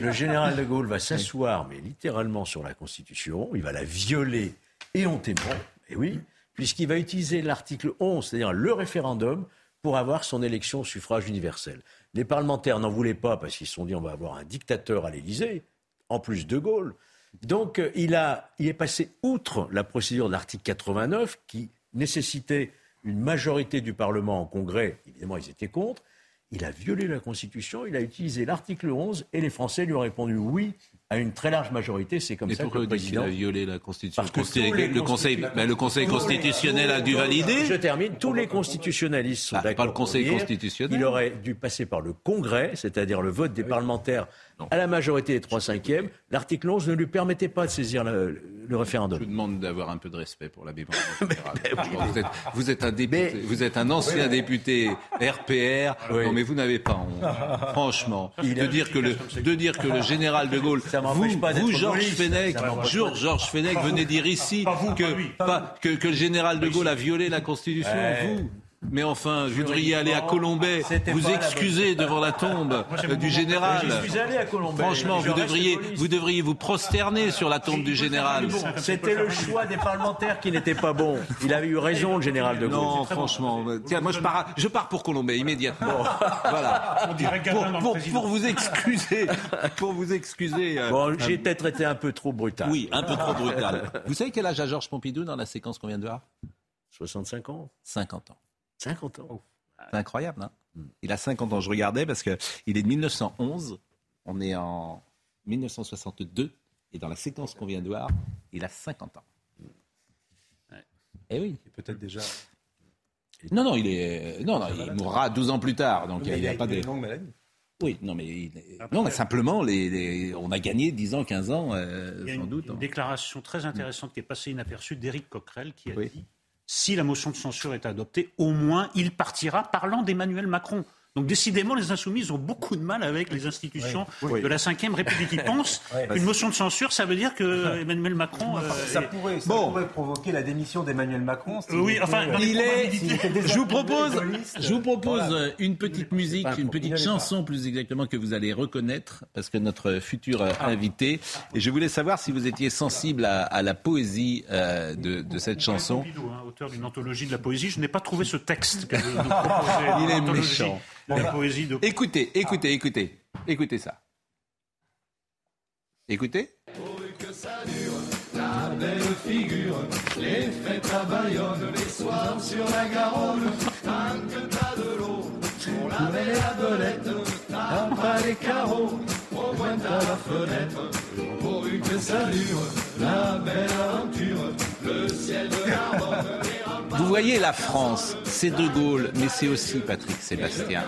Speaker 8: le général de Gaulle va s'asseoir, mais littéralement sur la Constitution, il va la violer éhontément, et oui, puisqu'il va utiliser l'article 11, c'est-à-dire le référendum, pour avoir son élection au suffrage universel. Les parlementaires n'en voulaient pas parce qu'ils se sont dit on va avoir un dictateur à l'Élysée, en plus de Gaulle. Donc euh, il, a, il est passé outre la procédure de l'article 89 qui nécessitait une majorité du Parlement en Congrès. Évidemment, ils étaient contre. Il a violé la Constitution, il a utilisé l'article 11 et les Français lui ont répondu oui à une très large majorité. C'est comme
Speaker 1: Mais
Speaker 8: ça que
Speaker 1: pourquoi
Speaker 8: le président...
Speaker 1: a violé la Constitution
Speaker 8: Parce que
Speaker 1: Consti- le, conseil,
Speaker 8: constitu-
Speaker 1: ben, le Conseil constitutionnel a dû valider.
Speaker 8: Je termine. Tous les constitutionnalistes sont
Speaker 1: Ah, pas
Speaker 8: d'accord.
Speaker 1: le Conseil
Speaker 8: dire
Speaker 1: constitutionnel.
Speaker 8: Il aurait dû passer par le Congrès, c'est-à-dire le vote des parlementaires à la majorité des 3 cinquièmes. L'article 11 ne lui permettait pas de saisir le, le référendum.
Speaker 1: Je vous demande d'avoir un peu de respect pour la mémoire. Franchement, vous, êtes, vous êtes un député, vous êtes un ancien député RPR. Non, mais vous n'avez pas honte. Franchement,
Speaker 8: Il
Speaker 1: de
Speaker 8: a-
Speaker 1: dire que le de dire que le général de Gaulle,
Speaker 8: m'empêche
Speaker 1: vous,
Speaker 8: pas d'être
Speaker 1: vous Georges. Fenech, Georges Georges Fenech, venez dire ici que, pas- que que le général de Gaulle a violé la Constitution.
Speaker 8: Ouais.
Speaker 1: Vous. Mais enfin, vous devriez aller à Colombay, vous
Speaker 8: la
Speaker 1: excuser devant la tombe euh, du général.
Speaker 8: Je suis allé à Colombay.
Speaker 1: Franchement, vous devriez, vous devriez vous prosterner sur la tombe du général.
Speaker 8: C'était le choix des parlementaires qui n'était pas bon. Il avait eu raison, le général de Gaulle.
Speaker 1: Non, franchement. euh, Tiens, moi je pars, je pars pour Colombay immédiatement. voilà.
Speaker 7: On dirait
Speaker 1: Pour, pour, pour vous excuser, pour vous excuser. euh,
Speaker 8: Bon, j'ai peut-être été un peu trop brutal.
Speaker 1: Oui, un peu trop brutal. Vous savez quel âge a Georges Pompidou dans la séquence qu'on vient de voir?
Speaker 8: 65 ans.
Speaker 1: 50 ans.
Speaker 8: 50 ans.
Speaker 1: Ah C'est incroyable. Hein il a 50 ans. Je regardais parce qu'il est de 1911. On est en 1962. Et dans la séquence qu'on vient de voir, il a 50 ans. Eh oui.
Speaker 6: Peut-être déjà.
Speaker 1: Non, non, il est. Non, non, il mourra 12 ans plus tard. Donc il n'y a, pas de.
Speaker 6: longue maladie.
Speaker 1: Oui, non, mais, non, mais simplement, les, on a gagné 10 ans, 15 ans, euh,
Speaker 7: il y a
Speaker 1: sans
Speaker 7: une,
Speaker 1: doute.
Speaker 7: Une
Speaker 1: hein.
Speaker 7: déclaration très intéressante qui est passée inaperçue d'Éric Coquerel qui a dit si la motion de censure est adoptée, au moins il partira parlant d'Emmanuel Macron. Donc décidément, les insoumis ont beaucoup de mal avec les institutions
Speaker 6: Oui.
Speaker 7: de la Ve République. Ils pensent qu'une motion de censure, ça veut dire que Emmanuel Macron... euh,
Speaker 6: Ça pourrait, ça
Speaker 7: Bon.
Speaker 6: pourrait provoquer la démission d'Emmanuel Macron. s'il
Speaker 7: Oui, enfin,
Speaker 6: euh,
Speaker 1: Il est. Je vous propose, je vous propose
Speaker 6: voilà.
Speaker 1: euh, une petite musique, une petite chanson plus exactement que vous allez reconnaître parce que notre futur euh, invité. Et je voulais savoir si vous étiez sensible à, à la poésie euh, de, de cette chanson.
Speaker 7: Pompidou, hein, auteur d'une anthologie de la poésie. Je n'ai pas trouvé ce texte que
Speaker 1: Il est méchant.
Speaker 7: La poésie de
Speaker 1: Écoutez, écoutez, écoutez, écoutez ça. Écoutez.
Speaker 19: que ça dure, la belle figure, les fêtes à Bayonne, les soirs sur la Garonne, tant que t'as de l'eau, pour laver la belette, t'as pas les carreaux, au moins t'as la fenêtre, pourvu que ça dure, la belle aventure, le ciel de les remparts
Speaker 1: Vous voyez la France, c'est De Gaulle, mais c'est aussi Patrick Sébastien.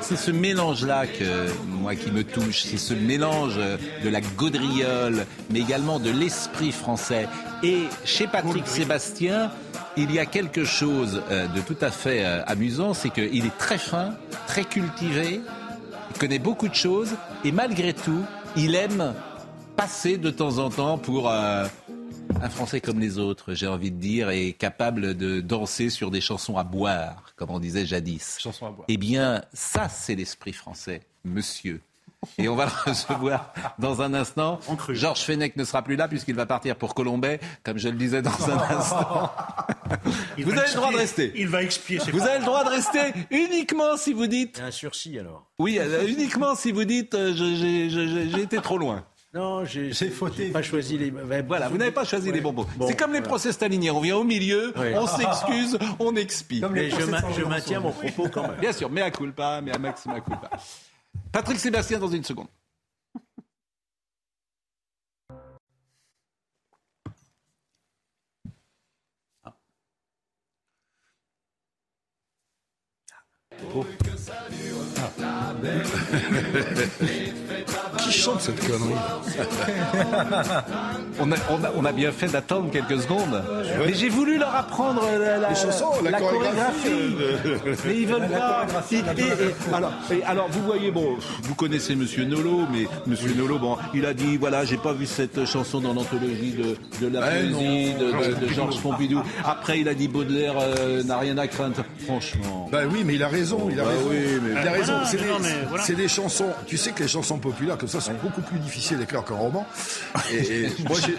Speaker 1: C'est ce mélange-là que moi qui me touche, c'est ce mélange de la gaudriole, mais également de l'esprit français. Et chez Patrick Sébastien, il y a quelque chose euh, de tout à fait euh, amusant, c'est qu'il est très fin, très cultivé, il connaît beaucoup de choses, et malgré tout, il aime passer de temps en temps pour euh, un Français comme les autres, j'ai envie de dire, et capable de danser sur des chansons à boire, comme on disait jadis.
Speaker 6: Chansons à boire.
Speaker 1: Eh bien, ça, c'est l'esprit français, monsieur. Et on va le recevoir dans un instant. Georges Fenech ne sera plus là puisqu'il va partir pour Colombay, comme je le disais dans un instant.
Speaker 7: Il
Speaker 1: Vous avez le droit de rester.
Speaker 7: Il va expier ses
Speaker 1: Vous avez le droit de rester uniquement si vous dites.
Speaker 8: Un sursis alors.
Speaker 1: Oui, euh, uniquement si vous dites euh, j'ai été trop loin.
Speaker 8: Non, j'ai j'ai pas choisi les. ben,
Speaker 1: Voilà, vous n'avez pas choisi les bonbons.
Speaker 8: Bon,
Speaker 1: c'est comme les
Speaker 8: voilà.
Speaker 1: procès staliniens. On vient au milieu, on s'excuse, on expie.
Speaker 8: Mais je, ma- je maintiens mon propos quand même.
Speaker 1: Bien sûr, mais à culpa, mais à maxima culpa. Patrick Sébastien dans une seconde.
Speaker 20: Qui chante cette connerie?
Speaker 1: On, a, on, a, on a bien fait d'attendre quelques secondes. Mais j'ai voulu leur apprendre la, la-
Speaker 20: chansons, la chorégraphie.
Speaker 1: Mais ils veulent pas. Et- et- et- alors, et alors, vous voyez, bon, vous connaissez Monsieur Nolo, mais Monsieur Nolo, bon, il a dit, voilà, j'ai pas vu cette chanson dans l'anthologie de, de la
Speaker 20: Eh
Speaker 1: poésie de, de- de Georges Pompidou. Après, il a dit Baudelaire euh, n'a rien à craindre. Franchement.
Speaker 20: Bah oui, mais il a raison, il a
Speaker 1: Bah
Speaker 20: raison.
Speaker 1: oui, mais-
Speaker 20: Il a raison.
Speaker 1: Voilà,
Speaker 20: c'est des,
Speaker 1: voilà.
Speaker 20: des chansons. Tu sais que les chansons populaires comme ça sont beaucoup plus difficiles à écrire qu'un roman. Et, et moi, j'ai.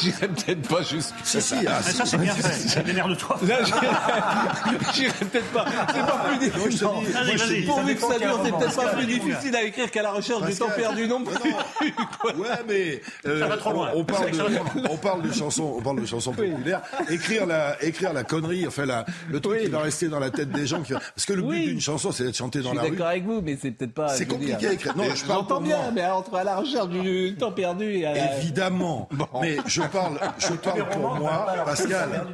Speaker 1: J'irai peut-être pas jusque.
Speaker 20: Si, si, ah,
Speaker 7: Ah, ça, c'est bien fait. Démerde-toi.
Speaker 1: Là, j'irai- J'irai peut-être pas. C'est pas plus
Speaker 20: Moi, je te
Speaker 1: difficile.
Speaker 20: dis- moi,
Speaker 1: Pourvu que ça dure, c'est peut-être pas plus difficile à écrire qu'à la recherche du temps perdu non plus.
Speaker 20: Ouais, mais
Speaker 7: Ça va trop loin.
Speaker 20: On, parle de, on parle de chansons, on parle de chansons populaires. Écrire la, écrire la connerie, enfin la, le truc qui va rester dans la tête des gens. Qui parce que le but d'une chanson, c'est d'être chanté dans la rue.
Speaker 1: D'accord avec vous, mais c'est peut-être pas.
Speaker 20: C'est compliqué à écrire. Non, je parle
Speaker 1: bien, mais entre à la recherche du temps perdu et à
Speaker 20: Évidemment. Mais je parle, je parle pour moi, Pascal.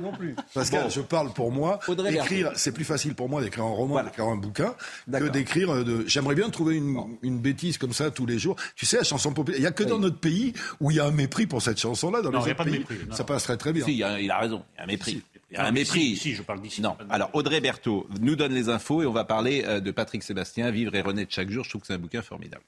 Speaker 20: Pascal, je parle pour moi. Écrire, c'est plus facile pour moi d'écrire un roman, d'écrire un bouquin, que d'écrire. euh, De... J'aimerais bien trouver une, une bêtise comme ça tous les jours. Tu sais, la chanson populaire. Il y a que dans notre pays où il y a un mépris pour cette chanson-là. Dans
Speaker 7: Non,
Speaker 20: les
Speaker 7: il y a
Speaker 20: autres
Speaker 7: pas de mépris,
Speaker 20: ça passerait très bien.
Speaker 1: Si, il, a, il a raison, il y a un mépris. Y a un mépris.
Speaker 7: ici, je parle d'ici.
Speaker 1: Non. Alors, Audrey Berthaud nous donne les infos et on va parler euh, de Patrick Sébastien, Vivre et renaître chaque jour. Je trouve que c'est un bouquin formidable.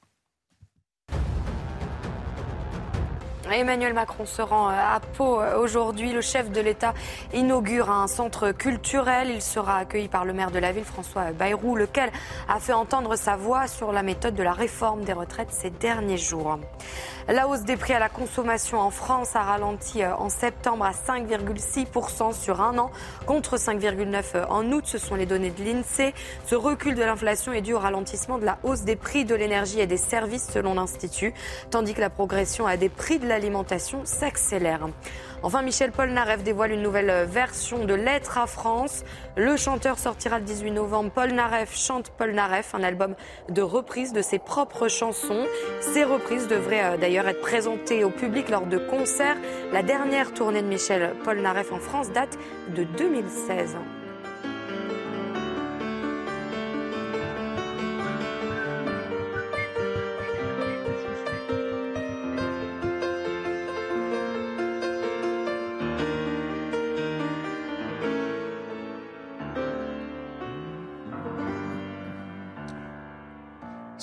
Speaker 2: Emmanuel Macron se rend euh, à Pau euh, aujourd'hui. Le chef de l'État inaugure un centre culturel. Il sera accueilli par le maire de la ville, François Bayrou, lequel a fait entendre sa voix sur la méthode de la réforme des retraites ces derniers jours. La hausse des prix à la consommation en France a ralenti euh, en septembre à 5,6% sur un an, contre 5,9% en août. Ce sont les données de l'INSEE. Ce recul de l'inflation est dû au ralentissement de la hausse des prix de l'énergie et des services selon l'Institut, tandis que la progression à des prix de la l'alimentation s'accélère. Enfin, Michel Polnareff dévoile une nouvelle version de Lettres à France. Le chanteur sortira le 18 novembre. Polnareff chante Polnareff, un album de reprises de ses propres chansons. Ces reprises devraient euh, d'ailleurs être présentées au public lors de concerts. La dernière tournée de Michel Polnareff en France date de 2016.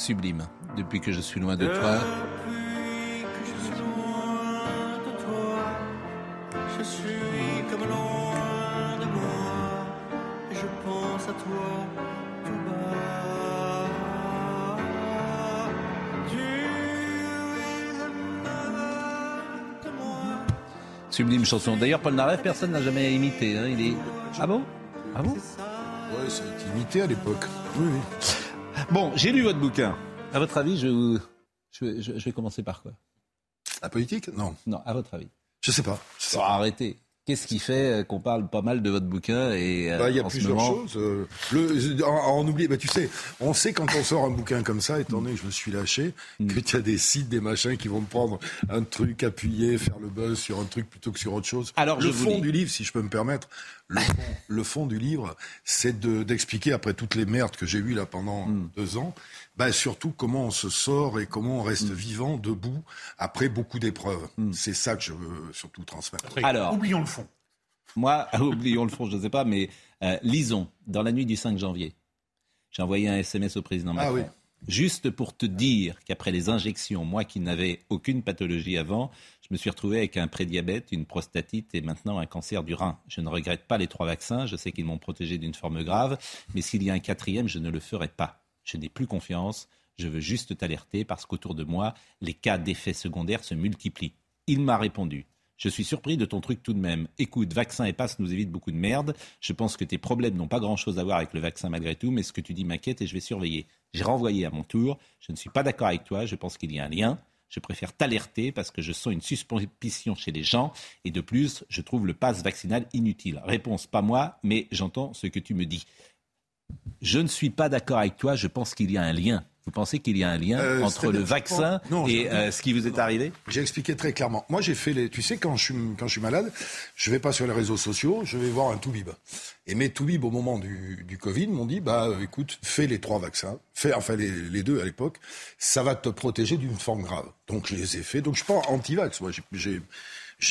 Speaker 1: Sublime. Depuis que je suis loin de toi.
Speaker 19: Je suis comme loin de moi, et je pense à toi tout bas. Tu es de moi.
Speaker 1: Sublime chanson. D'ailleurs, Paul Naref, personne n'a jamais imité. hein. Il est. Ah bon? Ah bon?
Speaker 20: Ouais, ça a été imité à l'époque. Oui, oui.
Speaker 1: Bon, j'ai lu votre bouquin. À votre avis, je, je, vais- je- je vais commencer par quoi?
Speaker 20: La politique? Non.
Speaker 1: Non, à votre avis.
Speaker 20: Je sais pas.
Speaker 1: Bon, arrêtez. Qu'est-ce qui fait euh, qu'on parle pas mal de votre bouquin et euh,
Speaker 20: Bah, Il y a plusieurs
Speaker 1: moment-
Speaker 20: choses. euh, le, en, en oublie- bah, tu sais, on sait quand on sort un bouquin comme ça, étant donné que je me suis lâché,
Speaker 1: Mm.
Speaker 20: que tu as des sites, des machins qui vont me prendre un truc, appuyer, faire le buzz sur un truc plutôt que sur autre chose.
Speaker 1: Alors,
Speaker 20: le
Speaker 1: je
Speaker 20: fond du livre, si je peux me permettre, le fond, le fond du livre, c'est de- d'expliquer après toutes les merdes que j'ai eues là pendant
Speaker 1: Mm.
Speaker 20: deux ans, bah, surtout comment on se sort et comment on reste vivant, debout, après beaucoup d'épreuves. C'est ça que je veux surtout transmettre.
Speaker 1: Alors,
Speaker 7: oublions le fond.
Speaker 1: Moi, oublions le fond, je ne sais pas, mais euh, lisons, dans la nuit du 5 janvier, j'ai envoyé un SMS au président
Speaker 20: Ah
Speaker 1: Macron.
Speaker 20: oui.
Speaker 1: Juste pour te dire qu'après les injections, moi qui n'avais aucune pathologie avant, je me suis retrouvé avec un prédiabète, une prostatite et maintenant un cancer du rein. Je ne regrette pas les trois vaccins, je sais qu'ils m'ont protégé d'une forme grave, mais s'il y a un quatrième, je ne le ferai pas. Je n'ai plus confiance, je veux juste t'alerter parce qu'autour de moi, les cas d'effets secondaires se multiplient. Il m'a répondu. Je suis surpris de ton truc tout de même. Écoute, vaccin et passe nous évite beaucoup de merde. Je pense que tes problèmes n'ont pas grand-chose à voir avec le vaccin malgré tout, mais ce que tu dis m'inquiète et je vais surveiller. J'ai renvoyé à mon tour. Je ne suis pas d'accord avec toi. Je pense qu'il y a un lien. Je préfère t'alerter parce que je sens une suspicion chez les gens et de plus, je trouve le passe vaccinal inutile. Réponse pas moi, mais j'entends ce que tu me dis. Je ne suis pas d'accord avec toi. Je pense qu'il y a un lien. Vous pensez qu'il y a un lien
Speaker 20: Euh,
Speaker 1: entre le vaccin
Speaker 20: non,
Speaker 1: et euh, ce qui vous est arrivé
Speaker 20: J'ai expliqué très clairement. Moi, j'ai fait les. Tu sais, quand je suis quand je suis malade, je vais pas sur les réseaux sociaux, je vais voir un toubib. Et mes toubibs au moment du, du Covid m'ont dit bah euh, écoute, fais les trois vaccins, fais enfin les, les deux à l'époque, ça va te protéger d'une forme grave. Donc je les ai fait. Donc je suis pas anti-vax. Moi, j'ai-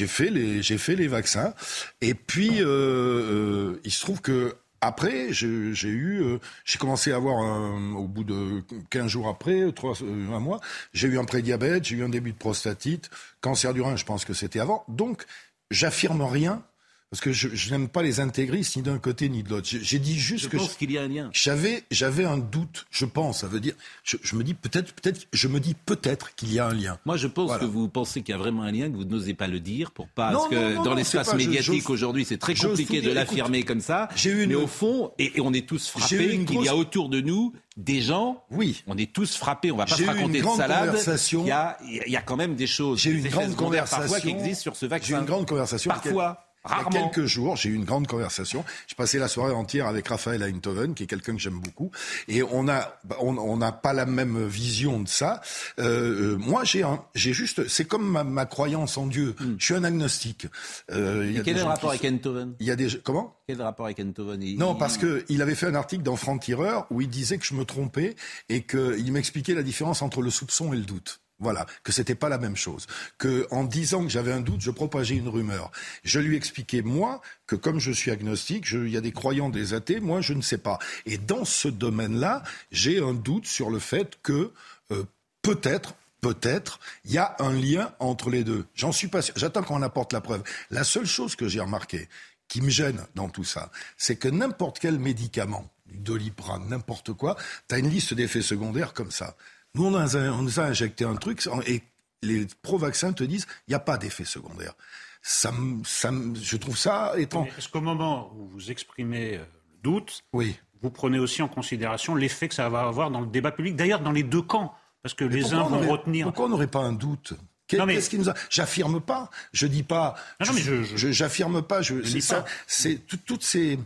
Speaker 20: fait les j'ai fait les vaccins. Et puis euh, il se trouve que après, j'ai eu, euh, j'ai commencé à avoir un, au bout de 15 jours après, trois, euh, un mois, j'ai eu un prédiabète, j'ai eu un début de prostatite, cancer du rein, je pense que c'était avant. Donc, j'affirme rien parce que je, je n'aime pas les intégristes ni d'un côté ni de l'autre. J'ai j'ai dit juste
Speaker 1: Je
Speaker 20: que
Speaker 1: pense qu'il y a un lien.
Speaker 20: j'avais j'avais un doute. Je pense, ça veut dire, je, je me dis peut-être peut-être, je me dis peut-être qu'il y a un lien.
Speaker 1: Moi, je pense
Speaker 20: Voilà.
Speaker 1: que vous pensez qu'il y a vraiment un lien, que vous n'osez pas le dire pour pas.
Speaker 20: Non,
Speaker 1: parce que
Speaker 20: non,
Speaker 1: dans l'espace médiatique aujourd'hui, c'est très compliqué de l'affirmer comme ça. Mais au fond, et, et on est tous
Speaker 20: J'ai
Speaker 1: frappés
Speaker 20: une
Speaker 1: qu'il y a
Speaker 20: grosse-
Speaker 1: autour de nous des gens.
Speaker 20: Oui.
Speaker 1: On est tous frappés. On va pas
Speaker 20: J'ai
Speaker 1: se
Speaker 20: une
Speaker 1: raconter de salade.
Speaker 20: conversation.
Speaker 1: Il y a, il y a quand même des choses.
Speaker 20: J'ai une grande
Speaker 1: secondaires parfois qui
Speaker 20: conversation.
Speaker 1: existent sur ce
Speaker 20: J'ai
Speaker 1: vaccin.
Speaker 20: une grande conversation.
Speaker 1: Parfois.
Speaker 20: Il y a
Speaker 1: Rarement.
Speaker 20: quelques jours, j'ai eu une grande conversation. J'ai passé la soirée entière avec Raphaël Einthoven, qui est quelqu'un que j'aime beaucoup, et on a, on on n'a pas la même vision de ça. Euh, euh, moi, j'ai, j'ai juste, c'est comme ma, ma croyance en Dieu. Je suis un agnostique. Euh, il y a
Speaker 1: quel est le rapport avec Enthoven
Speaker 20: Il y a des comment?
Speaker 1: Quel rapport avec Enthoven Il-
Speaker 20: non, parce que il avait fait un article dans Franc-Tireur où il disait que je me trompais et qu'il m'expliquait la différence entre le soupçon et le doute. Voilà, que c'était pas la même chose. Que en disant que j'avais un doute, je propageais une rumeur. Je lui expliquais moi que comme je suis agnostique, il y a des croyants, des athées, moi je ne sais pas. Et dans ce domaine-là, j'ai un doute sur le fait que euh, peut-être Peut-être, il y a un lien entre les deux. J'en suis pas sûr. J'attends qu'on apporte la preuve. La seule chose que j'ai remarqué, qui me gêne dans tout ça, c'est que n'importe quel médicament, du doliprane, n'importe quoi, tu as une liste d'effets secondaires comme ça. Nous, on, a- on nous a injecté un truc et les pro-vaccins te disent il n'y a pas d'effet secondaire. Ça, je trouve ça étrange.
Speaker 7: Est-ce qu'au moment où vous exprimez euh, le doute,
Speaker 20: Oui.
Speaker 7: vous prenez aussi en considération l'effet que ça va avoir dans le débat public, d'ailleurs dans les deux camps Parce que
Speaker 20: Mais
Speaker 7: les uns
Speaker 20: on
Speaker 7: vont
Speaker 20: aurait-
Speaker 7: retenir.
Speaker 20: Pourquoi on n'aurait pas un doute? Qu'est-ce qui nous a J'affirme pas. Je dis pas.
Speaker 7: Non, mais je,
Speaker 20: je, j'affirme pas. Je, c'est ça. C'est toutes ces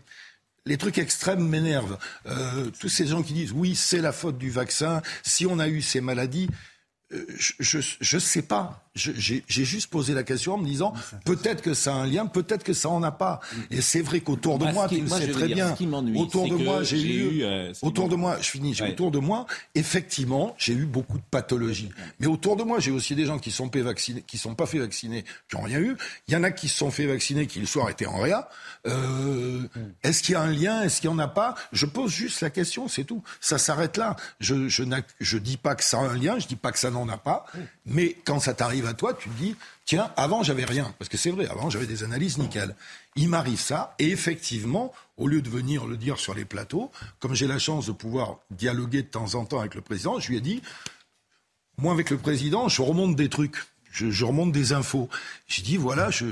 Speaker 20: les trucs extrêmes m'énervent. Euh, tous ces gens qui disent oui, c'est la faute du vaccin. Si on a eu ces maladies, euh, je ne sais pas. J'ai juste posé la question en me disant peut-être que ça a un lien, peut-être que ça en a pas. Et c'est vrai qu'autour de moi, tu le sais très bien. Autour de moi, j'ai eu, euh, autour de moi, je finis. Autour de moi, effectivement, j'ai eu beaucoup de pathologies. Mais autour de moi, j'ai aussi des gens qui sont pas vaccinés, qui sont pas fait vacciner, qui ont rien eu. Il y en a qui se sont fait vacciner, qui le soir étaient en réa. Euh, est-ce qu'il y a un lien Est-ce qu'il y en a pas? Je pose juste la question, c'est tout. Ça s'arrête là. Je je, je dis pas que ça a un lien, je dis pas que ça n'en a pas. Mais quand ça t'arrive à toi, tu te dis, tiens, avant j'avais rien, parce que c'est vrai, avant j'avais des analyses nickel. Il m'arrive ça, et effectivement, au lieu de venir le dire sur les plateaux, comme j'ai la chance de pouvoir dialoguer de temps en temps avec le président, je lui ai dit, moi avec le président, je remonte des trucs. Je, remonte des infos. J'ai dit, voilà, je,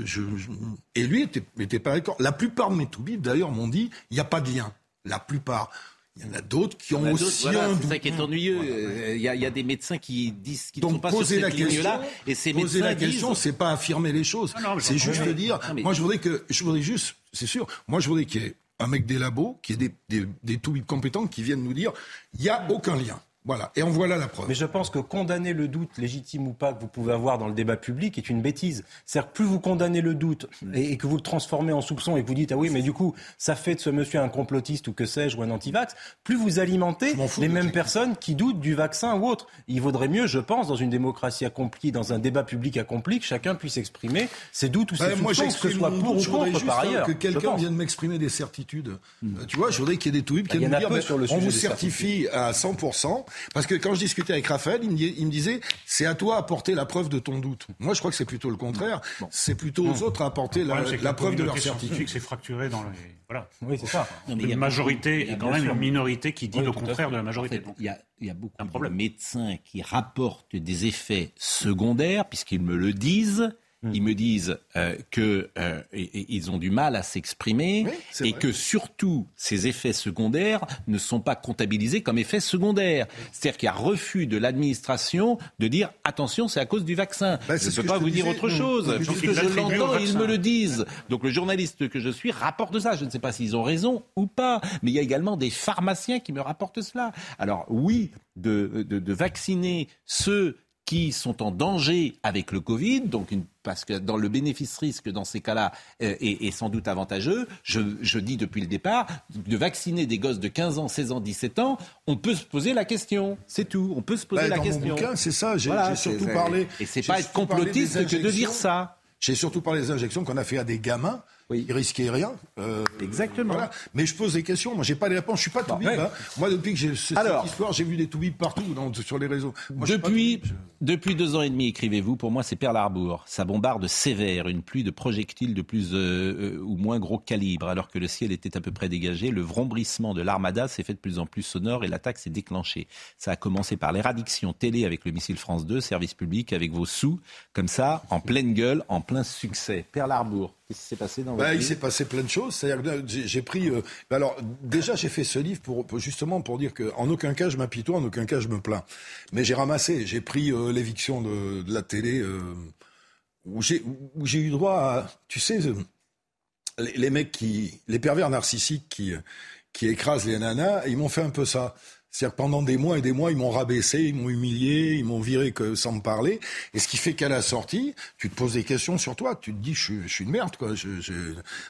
Speaker 20: et lui n'était pas d'accord. La plupart de mes toubibs, d'ailleurs, m'ont dit, il n'y a pas de lien. La plupart. Il y en a d'autres qui ont aussi un
Speaker 1: C'est ça qui est ennuyeux. Euh, il y, a, il y, a, des médecins qui disent qu'ils ne sont pas sur cette ligne-là.
Speaker 20: Et ces poser la question, c'est pas affirmer les choses. C'est juste dire. Moi, je voudrais que, je voudrais juste, c'est sûr. Moi, je voudrais qu'il y ait un mec des labos, qui ait des, des, des compétents qui viennent nous dire, il n'y a aucun lien. Voilà, et en voilà la preuve.
Speaker 6: Mais je pense que condamner le doute, légitime ou pas, que vous pouvez avoir dans le débat public est une bêtise. C'est-à-dire plus vous condamnez le doute et, que vous le transformez en soupçon et que vous dites, ah oui, mais du coup, ça fait de ce monsieur un complotiste ou que sais-je, ou un antivax, plus vous alimentez les mêmes personnes qui doutent du vaccin ou autre. Il vaudrait mieux, je pense, dans une démocratie accomplie, dans un débat public accompli, que chacun puisse exprimer ses doutes ou ses soupçons, que ce soit pour ou contre, par ailleurs.
Speaker 20: que quelqu'un vienne m'exprimer des certitudes. Hmm. Tu vois, je voudrais qu'il y ait des tweets qui viennent me dire, on vous certifie à 100%. Parce que quand je discutais avec Raphaël, il me, disait c'est à toi d'apporter la preuve de ton doute. Moi, je crois que c'est plutôt le contraire. C'est plutôt aux autres à apporter la, preuve de leur certitude.
Speaker 7: C'est fracturé dans les. Voilà. Oui, c'est ça. une majorité et quand même une minorité qui dit le contraire de la majorité.
Speaker 1: il, y y a beaucoup de médecins qui rapportent des effets secondaires, puisqu'ils me le disent Ils me disent euh, que euh, ils ont du mal à s'exprimer et que surtout ces effets secondaires ne sont pas comptabilisés comme effets secondaires. C'est-à-dire qu'il y a refus de l'administration de dire attention, c'est à cause du vaccin. Bah, je ne peux pas vous dire autre chose. Puisque je l'entends, ils me le disent. Donc le journaliste que je suis rapporte ça. Je ne sais pas s'ils ont raison ou pas, mais il y a également des pharmaciens qui me rapportent cela. Alors oui, de, de, de vacciner ceux qui sont en danger avec le Covid, donc une, parce que dans le bénéfice-risque dans ces cas-là euh, est, sans doute avantageux. Je, dis depuis le départ, de vacciner des gosses de 15 ans, 16 ans, 17 ans, on peut se poser la question. C'est tout. On peut se poser
Speaker 20: bah,
Speaker 1: la question.
Speaker 20: c'est ça. J'ai surtout parlé.
Speaker 1: Et c'est pas être complotiste que de dire ça.
Speaker 20: J'ai surtout parlé des injections qu'on a fait à des gamins oui. il risquait rien.
Speaker 1: Euh, Exactement.
Speaker 20: Mais je pose des questions. Moi, j'ai pas les réponses. Je suis pas tout hein. Moi, depuis que j'ai cette histoire, j'ai vu des toubibs partout sur les réseaux.
Speaker 1: depuis, depuis deux ans et demi, écrivez-vous. Pour moi, c'est Pearl Harbor. Ça bombarde sévère, une pluie de projectiles de plus euh, euh, ou moins gros calibre, alors que le ciel était à peu près dégagé. Le vrombrissement de l'armada s'est fait de plus en plus sonore et l'attaque s'est déclenchée. Ça a commencé par l'éradiction télé avec le missile France 2, service public avec vos sous, comme ça, en pleine gueule, en plein succès. Pearl Harbor. Qu'est-ce qui s'est passé dans
Speaker 20: bah, Il s'est passé plein de choses. C'est-à-dire j'ai pris. Euh, bah, alors, déjà, j'ai fait ce livre pour, justement pour dire qu'en aucun cas je m'apitoie, en aucun cas je me plains. Mais j'ai ramassé. J'ai pris euh, l'éviction de, de, la télé euh, où j'ai eu droit à. Tu sais, les, les, mecs qui. Les pervers narcissiques qui, qui écrasent les nanas, ils m'ont fait un peu ça. C'est-à-dire pendant des mois et des mois, ils m'ont rabaissé, ils m'ont humilié, ils m'ont viré que sans me parler. Et ce qui fait qu'à la sortie, tu te poses des questions sur toi. Tu te dis, je, je suis une merde, quoi. Je, je...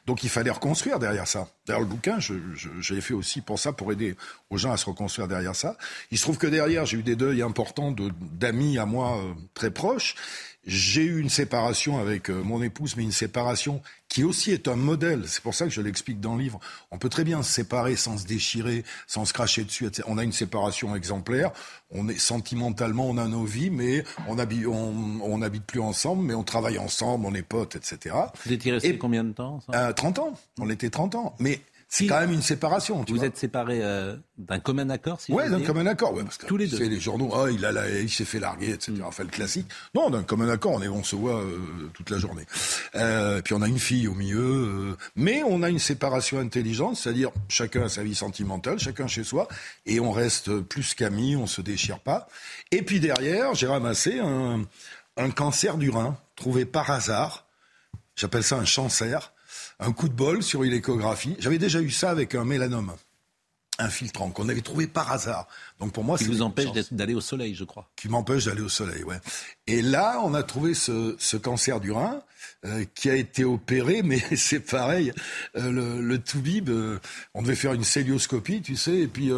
Speaker 20: Donc il fallait reconstruire derrière ça. D'ailleurs, le bouquin, je, l'ai fait aussi pour ça, pour aider aux gens à se reconstruire derrière ça. Il se trouve que derrière, j'ai eu des deuils importants d'amis à moi euh, très proches. J'ai eu une séparation avec euh, mon épouse, mais une séparation qui aussi est un modèle. C'est pour ça que je l'explique dans le livre. On peut très bien se séparer sans se déchirer, sans se cracher dessus. Etc. On a une séparation exemplaire. On est sentimentalement, on a nos vies, mais on habite, on, n'habite plus ensemble, mais on travaille ensemble, on est potes, etc.
Speaker 1: Vous étiez resté combien de temps
Speaker 20: ça? 30 euh, ans. On était 30 ans. Mais c'est quand même une séparation.
Speaker 1: vous êtes séparés euh, d'un commun accord, si
Speaker 20: Oui, d'un commun accord. Ouais, parce
Speaker 1: que Tous les deux.
Speaker 20: les journaux, oh, il, a il s'est fait larguer, etc. Mm. Enfin, le classique. Non, d'un commun accord, on, est, on se voit euh, toute la journée. Euh, puis on a une fille au milieu. Euh, mais on a une séparation intelligente, c'est-à-dire chacun a sa vie sentimentale, chacun chez soi, et on reste plus qu'amis, on se déchire pas. Et puis derrière, j'ai ramassé un un cancer du rein trouvé par hasard. J'appelle ça un cancer. Un coup de bol sur une échographie. J'avais déjà eu ça avec un mélanome infiltrant qu'on avait trouvé par hasard.
Speaker 1: Donc pour moi, qui vous empêche d'aller au soleil, je crois.
Speaker 20: Qui m'empêche d'aller au soleil, ouais. Et là, on a trouvé ce, ce cancer du rein euh, qui a été opéré, mais c'est pareil. Euh, le, le toubib, euh, on devait faire une célioscopie, tu sais, et puis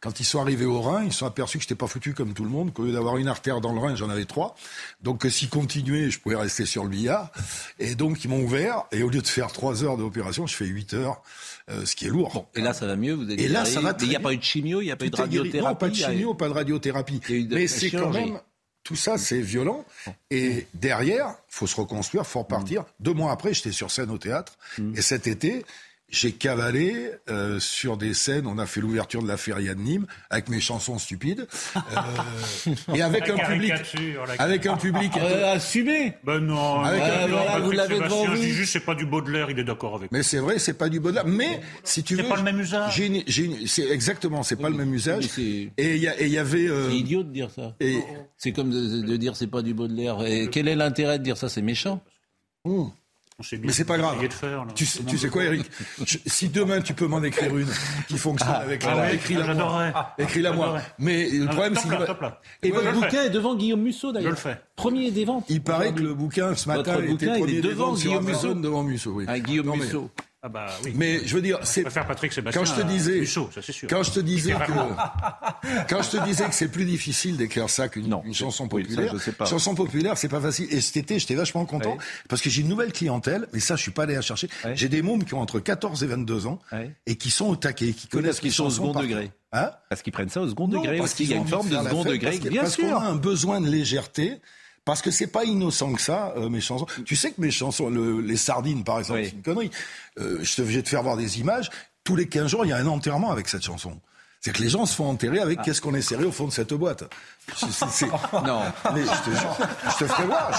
Speaker 20: quand ils sont arrivés au rein, ils sont aperçus que j'étais pas foutu comme tout le monde, qu'au lieu d'avoir une artère dans le rein, j'en avais trois. Donc s'ils continuaient, je pouvais rester sur le billard. Et donc ils m'ont ouvert, et au lieu de faire trois heures d'opération, je fais huit heures. ce qui est lourd.
Speaker 1: et là, ça va mieux. Vous
Speaker 20: et là, ça va
Speaker 1: Il n'y a pas eu de chimio, il n'y a pas eu de radiothérapie.
Speaker 20: Non, pas de chimio, pas de radiothérapie. Mais c'est quand même tout ça, c'est violent. Et derrière, faut se reconstruire, faut repartir. Deux mois après, j'étais sur scène au théâtre. Mm. Et cet été, j'ai cavalé euh, sur des scènes. On a fait l'ouverture de la feria de Nîmes avec mes chansons stupides euh, et avec un public, avec un public
Speaker 1: euh, assumé.
Speaker 7: Ben non. Avec un, voilà, vous l'avez devant vous. juste c'est pas du Baudelaire, il est d'accord avec.
Speaker 20: Mais c'est vrai, c'est pas du Baudelaire. Mais si tu veux,
Speaker 7: c'est pas le même usage.
Speaker 20: C'est exactement, c'est pas le même usage. Et il y, y, avait.
Speaker 1: Euh, c'est idiot de dire ça. Et... C'est comme de, de dire c'est pas du Baudelaire. Et quel est l'intérêt de dire ça? C'est méchant.
Speaker 20: Mmh. Mais c'est pas grave. tu, sais, quoi, Eric Si demain tu peux m'en écrire une qui fonctionne ah, avec
Speaker 7: la
Speaker 20: ah écris-la moi. Écris-la moi. Mais le problème, c'est
Speaker 1: Et votre bouquin est devant Guillaume Musso d'ailleurs.
Speaker 7: Je le fais.
Speaker 1: Premier des ventes.
Speaker 20: Il paraît que le bouquin ce matin était premier devant Guillaume Musso. Devant Musso, oui.
Speaker 1: Ah, Guillaume Musso.
Speaker 20: Ah bah, oui. Mais je veux dire, c'est
Speaker 7: Patrick Sébastien.
Speaker 20: Quand je te disais,
Speaker 7: Musso, ça, sûr.
Speaker 20: quand je te disais que, quand je te disais que c'est plus difficile d'écrire ça qu'une une chanson populaire, oui, ça, chanson populaire, c'est pas facile. Et cet été, j'étais vachement content parce que j'ai une nouvelle clientèle. Mais ça, je suis pas allé à chercher. J'ai des mômes qui ont entre 14 et 22 ans et qui sont au taquet, qui connaissent
Speaker 1: qui sont au second degré. Hein? Parce qu'ils prennent ça au second degré, parce qu'il y a une forme de second degré, bien sûr.
Speaker 20: Parce qu'on a un besoin de légèreté parce que c'est pas innocent que ça, euh, mes chansons. Tu sais que mes chansons, le, les sardines par exemple, oui. c'est une connerie. Euh, je vais te faire voir des images. Tous les 15 jours, il y a un enterrement avec cette chanson. C'est que les gens se font enterrer avec ah. qu'est-ce qu'on est serré au fond de cette boîte.
Speaker 1: non,
Speaker 20: mais je te, je te ferai voir.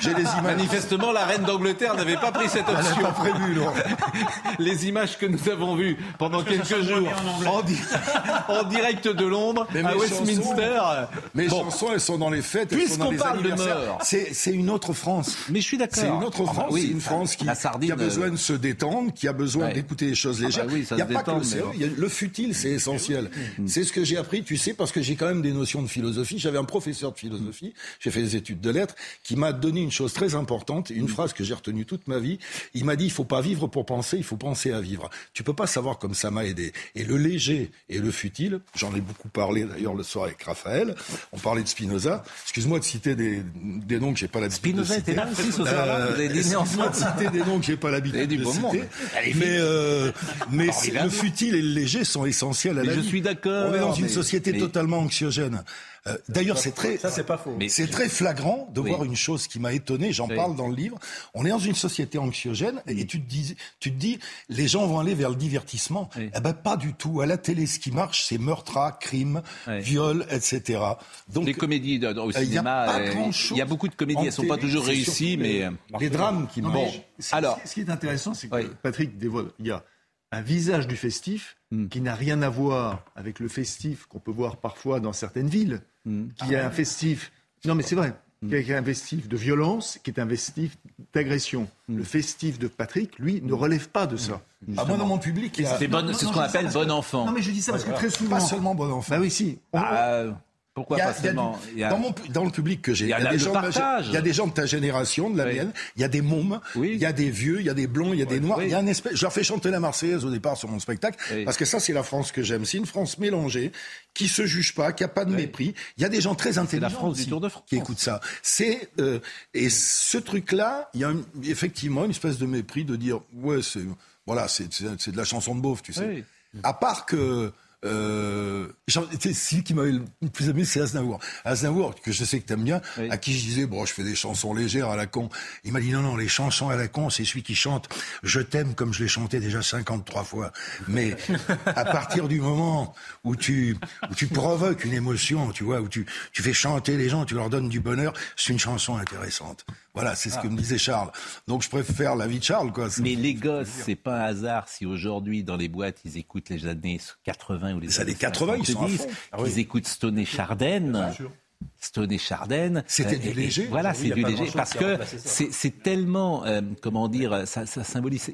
Speaker 20: J'ai les images.
Speaker 1: Manifestement, la reine d'Angleterre n'avait pas pris cette option.
Speaker 20: Elle pas prévu, non.
Speaker 1: les images que nous avons vues pendant quelques jours en, di en, direct de Londres mais à Westminster.
Speaker 20: Chansons, mes bon. chansons, elles sont dans les fêtes.
Speaker 1: Puisqu'on parle de mort,
Speaker 20: c'est une autre France.
Speaker 1: Mais je suis d'accord.
Speaker 20: C'est une autre France. Ah, oui, une France qui,
Speaker 1: sardine,
Speaker 20: qui, a besoin de se détendre, qui a besoin ouais. d'écouter des choses légères.
Speaker 1: Ah bah oui,
Speaker 20: il n'y a pas
Speaker 1: détend,
Speaker 20: que le, mais... le futile, c'est essentiel. Mm. C'est ce que j'ai appris, tu sais, parce que j'ai quand même des notions de philosophie. J'avais un professeur de philosophie, j'ai fait des études de lettres, qui m'a donné une chose très importante, une phrase que j'ai retenue toute ma vie. Il m'a dit, il faut pas vivre pour penser, il faut penser à vivre. Tu peux pas savoir comme ça m'a aidé. Et le léger et le futile, j'en ai beaucoup parlé d'ailleurs le soir avec Raphaël, on parlait de Spinoza. Excuse-moi de citer des, des noms que j'ai pas l'habitude de citer.
Speaker 1: Spinoza était là aussi ce soir-là
Speaker 20: euh, Excuse-moi de citer des noms que j'ai pas l'habitude de citer. Mais, euh, mais le futile et le léger sont essentiels à la
Speaker 1: je suis d'accord.
Speaker 20: On est dans une société mais... totalement anxiogène. Euh, D'ailleurs, c'est très,
Speaker 6: ça c'est pas faux.
Speaker 20: C'est très flagrant de oui. voir une chose qui m'a étonné. J'en oui. parle dans le livre. On est dans une société anxiogène et tu te dis, tu te dis, les gens vont aller vers le divertissement. Oui. Eh ben pas du tout. À la télé, ce qui marche, c'est meurtre, crime, viol, etc.
Speaker 1: Donc les comédies au cinéma, il y, euh, y, a beaucoup de comédies. Elles sont pas toujours réussies, mais
Speaker 20: euh, les drames qui marchent.
Speaker 1: Bon, alors,
Speaker 5: ce qui est intéressant, c'est que Patrick dévoile. Il y a un visage du festif mm. qui n'a rien à voir avec le festif qu'on peut voir parfois dans certaines villes, mm. qui ah, a un festif. Non, mais c'est vrai. Mm. Qui est un festif de violence, qui est un festif d'agression. Le festif de Patrick, lui, ne relève pas de ça.
Speaker 20: Ah, moi, dans mon public,
Speaker 1: c'est bon, ce qu'on appelle bon enfant.
Speaker 5: Non, mais je dis ça parce que très souvent.
Speaker 20: Pas seulement bon enfant.
Speaker 5: Bah oui, si. On...
Speaker 1: Ah, pourquoi pas seulement
Speaker 20: dans, le public que j'ai, il, y a des gens de ta génération, de la oui. mienne, il y a des mômes, oui. il y a des vieux, il y a des blonds, il y a des noirs, il y a un espèce... Je leur fais chanter la Marseillaise au départ sur mon spectacle, parce que ça c'est la France que j'aime. C'est une France mélangée, qui se juge pas, qui a pas de mépris. Il y a des gens très intelligents
Speaker 1: la France du Tour de France.
Speaker 20: qui écoutent ça. C'est euh, et ce truc-là, il y a une, effectivement une espèce de mépris de dire ouais c'est voilà c'est de la chanson de beauf, tu sais. À part que euh, celui qui m'avait le plus aimé, c'est Aznavour. Aznavour, que je sais que t'aimes bien, oui. à qui je disais, bon, je fais des chansons légères à la con. Il m'a dit, non, non, les chansons à la con, c'est celui qui chante Je t'aime comme je l'ai chanté déjà 53 fois. Mais à partir du moment où tu, où tu provoques une émotion, tu vois, où tu, tu fais chanter les gens, tu leur donnes du bonheur, c'est une chanson intéressante. Voilà, c'est ce ah. que me disait Charles. Donc je préfère la vie de Charles, quoi.
Speaker 1: Mais les gosses, c'est pas un hasard si aujourd'hui dans les boîtes ils écoutent les années 80 ou les,
Speaker 20: les années 80, ils sont à fond.
Speaker 1: Ah oui. Ils écoutent Stone et Chardin. Stone et Chardin.
Speaker 20: C'était du léger.
Speaker 1: Voilà,
Speaker 20: Oui,
Speaker 1: c'est du léger. Parce que c'est tellement, euh, comment dire, ça, ça symbolise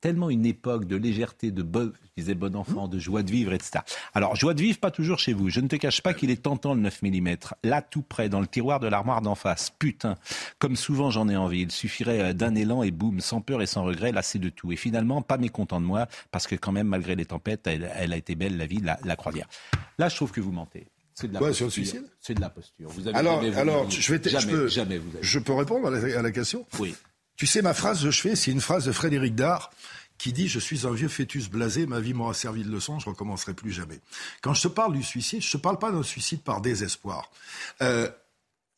Speaker 1: tellement une époque de légèreté, de bon, je disais bon enfant, de joie de vivre, etc. Alors, joie de vivre, pas toujours chez vous. Je ne te cache pas qu'il est tentant le 9 mm. Là, tout près, dans le tiroir de l'armoire d'en face. Putain, comme souvent j'en ai envie. Il suffirait euh, d'un élan et boum, sans peur et sans regret, là c'est de tout. Et finalement, pas mécontent de moi, parce que quand même, malgré les tempêtes, elle, elle a été belle, la vie, la, la croisière. Là, je trouve que vous mentez. C'est de la
Speaker 20: Quoi,
Speaker 1: posture.
Speaker 20: sur le suicide
Speaker 1: C'est de la posture. Vous avez
Speaker 20: Alors,
Speaker 1: jamais
Speaker 20: alors je, vais
Speaker 1: jamais,
Speaker 20: je peux,
Speaker 1: jamais vous avez.
Speaker 20: je peux répondre à la, à la question?
Speaker 1: Oui.
Speaker 20: Tu sais, ma phrase de chevet, c'est une phrase de Frédéric Dard qui dit Je suis un vieux fœtus blasé, ma vie m'aura servi de leçon, je recommencerai plus jamais. Quand je te parle du suicide, je te parle pas d'un suicide par désespoir. Euh,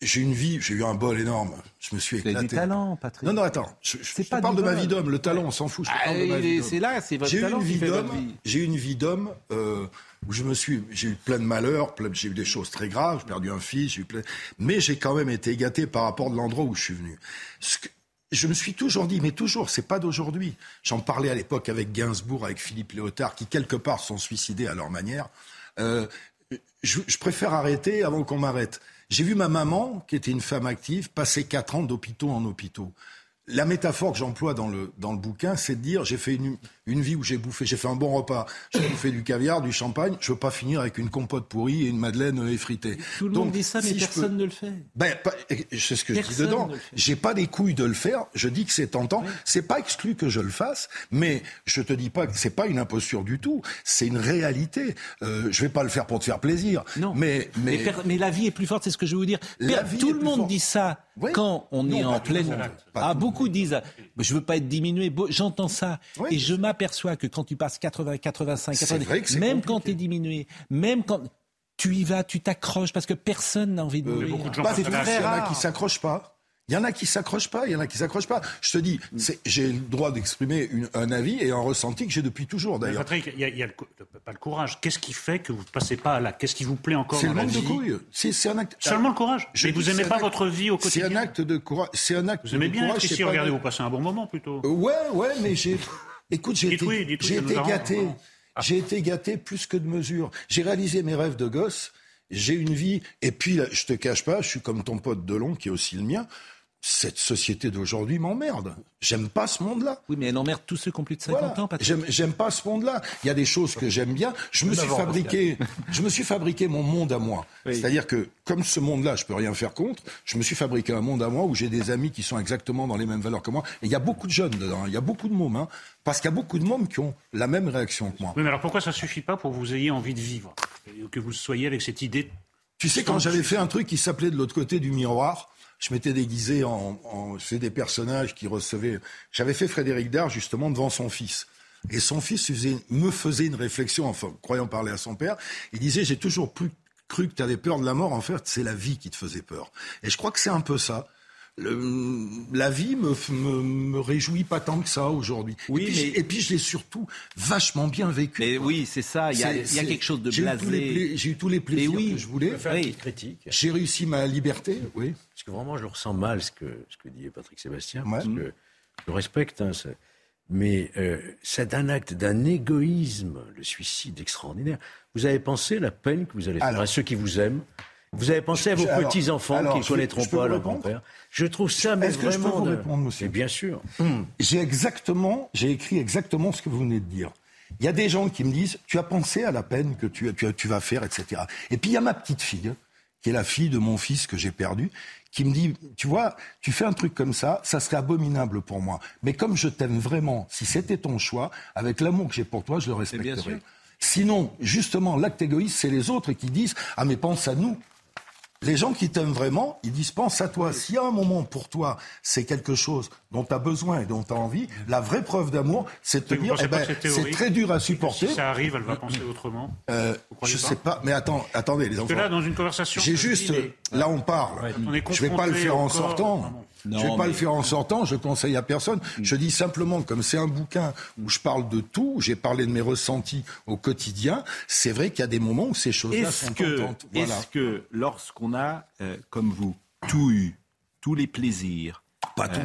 Speaker 20: j'ai une vie, j'ai eu un bol énorme. Je me suis
Speaker 1: Vous
Speaker 20: éclaté.
Speaker 1: du talent, Patrick.
Speaker 20: Non, non, attends. Je, je- je
Speaker 1: pas
Speaker 20: parle de ma vie d'homme. Le talent, on s'en fout. Je
Speaker 1: Ah,
Speaker 20: parle de ma vie
Speaker 1: c'est là, c'est votre
Speaker 20: J'ai
Speaker 1: talent
Speaker 20: une vie d'homme. J'ai eu une vie d'homme euh, où je me suis, j'ai eu plein de malheurs, plein- j'ai eu des choses très graves. J'ai perdu un fils, j'ai eu plein. Mais j'ai quand même été gâté par rapport de l'endroit où je suis venu. Ce que- je me suis toujours dit, mais toujours, c'est pas d'aujourd'hui. J'en parlais à l'époque avec Gainsbourg, avec Philippe Léotard, qui quelque part sont suicidés à leur manière. Euh, je, je préfère arrêter avant qu'on m'arrête. J'ai vu ma maman, qui était une femme active, passer quatre ans d'hôpitaux en hôpitaux. La métaphore que j'emploie dans le, dans le bouquin, c'est de dire j'ai fait une, une vie où j'ai bouffé, j'ai fait un bon repas, j'ai bouffé du caviar, du champagne, je veux pas finir avec une compote pourrie et une madeleine euh, effritée.
Speaker 1: Tout le
Speaker 20: Donc,
Speaker 1: monde dit ça, mais
Speaker 20: si
Speaker 1: personne
Speaker 20: peux-
Speaker 1: ne le fait.
Speaker 20: ben, c'est ce que je dis dedans. J'ai pas des couilles de le faire. Je dis que c'est tentant. C'est pas exclu que je le fasse, mais je te dis pas que c'est pas une imposture du tout. C'est une réalité. Euh, je vais pas le faire pour te faire plaisir.
Speaker 1: Non.
Speaker 20: Mais, mais,
Speaker 1: Mais, per- mais la vie est plus forte, c'est ce que je veux vous dire.
Speaker 20: La vie
Speaker 1: tout le monde
Speaker 20: forte.
Speaker 1: dit ça
Speaker 20: Oui.
Speaker 1: quand on
Speaker 20: Non,
Speaker 1: est en pleine. Ah, beaucoup disent je veux pas être diminué. J'entends ça.
Speaker 20: Oui.
Speaker 1: Et je m'aperçois que quand tu passes 80, 85,
Speaker 20: C'est
Speaker 1: 90,
Speaker 20: vrai que c'est
Speaker 1: même
Speaker 20: compliqué.
Speaker 1: quand tu es diminué, même quand tu y vas, tu t'accroches parce que personne n'a envie de
Speaker 20: Euh,
Speaker 1: mourir.
Speaker 7: à
Speaker 20: il y en a qui s'accrochent pas. Il y en a qui s'accrochent pas, il y en a qui s'accrochent pas. Je te dis, c'est- j'ai le droit d'exprimer un avis et un ressenti que j'ai depuis toujours d'ailleurs.
Speaker 7: Patrick, il y a, il y a le cou- pas le courage. Qu'est-ce qui fait que vous ne passez pas à là Qu'est-ce qui vous plaît encore
Speaker 20: C'est le manque de couilles. C'est un acte.
Speaker 7: Seulement le courage.
Speaker 20: Je
Speaker 7: Mais vous aimez pas
Speaker 20: acte-
Speaker 7: votre vie au
Speaker 20: C'est un
Speaker 7: quotidien
Speaker 20: acte de courage. C'est un acte
Speaker 7: Vous aimez
Speaker 20: de
Speaker 7: bien
Speaker 20: courage.
Speaker 7: être ici,
Speaker 20: pas
Speaker 7: regardez,
Speaker 20: de-
Speaker 7: vous passez un bon moment plutôt.
Speaker 20: Euh, Ouais, ouais, mais j'ai. Écoute, j'ai été,
Speaker 7: oui, oui,
Speaker 20: gâté.
Speaker 7: vraiment.
Speaker 20: J'ai été gâté plus que de mesure. J'ai réalisé mes rêves de gosse. J'ai une vie. Et puis, je te cache pas, je suis comme ton pote Delon, qui est aussi le mien. Cette société d'aujourd'hui m'emmerde. J'aime pas ce monde-là.
Speaker 1: Oui, mais elle emmerde tous ceux qui ont plus de 50
Speaker 20: Voilà.
Speaker 1: ans, Patrick.
Speaker 20: J'aime, j'aime pas ce monde-là. Il y a des choses que j'aime bien. Je me suis fabriqué, je me suis fabriqué mon monde à moi.
Speaker 1: Oui.
Speaker 20: C'est-à-dire que comme ce monde-là, je peux rien faire contre. Je me suis fabriqué un monde à moi où j'ai des amis qui sont exactement dans les mêmes valeurs que moi. Et il y a beaucoup de jeunes dedans. hein. Il y a beaucoup de mômes, hein, parce qu'il y a beaucoup de mômes qui ont la même réaction que moi.
Speaker 7: Oui, mais alors pourquoi ça suffit pas pour que vous ayez envie de vivre Et Que vous soyez avec cette idée.
Speaker 20: Tu sais, quand j'avais fait un truc qui s'appelait De l'autre côté du miroir, je m'étais déguisé en, en c'est des personnages qui recevaient. J'avais fait Frédéric Dard justement devant son fils. Et son fils faisait- me faisait une réflexion, enfin, croyant parler à son père. Il disait J'ai toujours plus cru que tu avais peur de la mort. En fait, c'est la vie qui te faisait peur. Et je crois que c'est un peu ça. Le- la vie me, me, me réjouit pas tant que ça aujourd'hui.
Speaker 1: Oui,
Speaker 20: et, puis,
Speaker 1: mais-
Speaker 20: je- et puis je l'ai surtout vachement bien vécu.
Speaker 1: Mais oui, c'est ça. Il y a,
Speaker 20: C'est-
Speaker 1: il y a
Speaker 20: c'est-
Speaker 1: quelque chose de blasé.
Speaker 20: J'ai eu tous les plaisirs
Speaker 1: oui,
Speaker 20: que je voulais.
Speaker 8: Je vais faire une
Speaker 1: Oui.
Speaker 8: critique.
Speaker 20: J'ai réussi ma liberté, oui.
Speaker 8: Parce que vraiment, je ressens mal ce que, ce que dit Patrick Sébastien,
Speaker 20: Ouais.
Speaker 8: parce que je le respecte, hein, mais euh, c'est un acte d'un égoïsme, le suicide extraordinaire. Vous avez pensé la peine que vous allez faire
Speaker 20: Alors-
Speaker 8: à ceux qui vous aiment? Vous avez pensé à vos
Speaker 20: Je-
Speaker 8: petits-enfants qui ne
Speaker 20: je-
Speaker 8: connaîtront
Speaker 20: je
Speaker 8: pas leur grand-père Je trouve ça, mais
Speaker 20: Est-ce que je peux
Speaker 8: vraiment...
Speaker 20: vous répondre, monsieur?
Speaker 8: Bien sûr.
Speaker 20: J'ai exactement, j'ai écrit exactement ce que vous venez de dire. Il y a des gens qui me disent, tu as pensé à la peine que tu, tu, tu vas faire, etc. Et puis il y a ma petite fille, qui est la fille de mon fils que j'ai perdu, qui me dit, tu vois, tu fais un truc comme ça, ça serait abominable pour moi. Mais comme je t'aime vraiment, si c'était ton choix, avec l'amour que j'ai pour toi, je le respecterais. Sinon, justement, l'acte égoïste, c'est les autres qui disent, ah mais pense à nous. Les gens qui t'aiment vraiment, ils disent pense à toi. S'il y a un moment pour toi, c'est quelque chose dont tu as besoin et dont tu as envie, la vraie preuve d'amour, c'est de te dire eh ben,
Speaker 7: c'est
Speaker 20: très dur à
Speaker 7: Si
Speaker 20: supporter.
Speaker 7: ça arrive, elle va penser autrement.
Speaker 20: Euh, je sais pas, mais attends, attendez les
Speaker 7: Parce que
Speaker 20: enfants.
Speaker 7: là, dans une conversation,
Speaker 20: J'ai juste, là on parle.
Speaker 7: on est
Speaker 20: je vais pas le faire en sortant. Je
Speaker 1: Non,
Speaker 20: vais pas
Speaker 1: mais-
Speaker 20: le faire en sortant. Je conseille à personne. Je dis simplement, comme c'est un bouquin où je parle de tout, j'ai parlé de mes ressentis au quotidien. C'est vrai qu'il y a des moments où ces choses-là sont
Speaker 1: que.
Speaker 20: Voilà.
Speaker 1: est-ce que lorsqu'on a, euh, comme vous, tout eu, tous les plaisirs,
Speaker 20: Pas tout.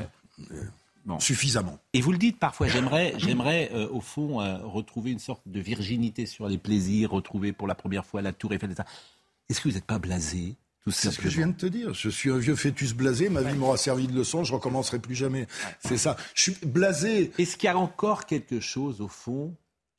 Speaker 1: euh, bon.
Speaker 20: Suffisamment.
Speaker 1: Et vous le dites parfois, j'aimerais, j'aimerais euh, au fond euh, retrouver une sorte de virginité sur les plaisirs, retrouver pour la première fois la Tour Eiffel. etc. Est-ce que vous n'êtes pas blasé?
Speaker 20: C'est ce que je viens de te dire. Je suis un vieux fœtus blasé, ma vie m'aura servi de leçon, je recommencerai plus jamais. C'est ça. Je suis blasé.
Speaker 1: Est-ce qu'il y a encore quelque chose, au fond,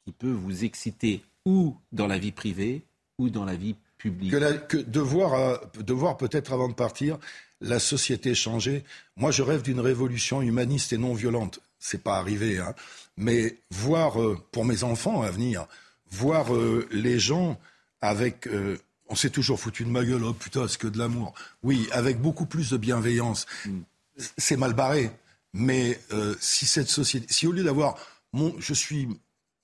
Speaker 1: qui peut vous exciter, ou dans la vie privée, ou dans la vie publique?
Speaker 20: Que, de voir, euh, de voir peut-être avant de partir la société changer. Moi, je rêve d'une révolution humaniste et non violente. C'est pas arrivé, hein. Mais voir, euh, pour mes enfants à venir, voir euh, les gens avec on s'est toujours foutu de ma gueule, oh putain, c'est que de l'amour? Oui, avec beaucoup plus de bienveillance. Mm. C'est mal barré. Mais euh, si cette société, si au lieu d'avoir mon, je suis,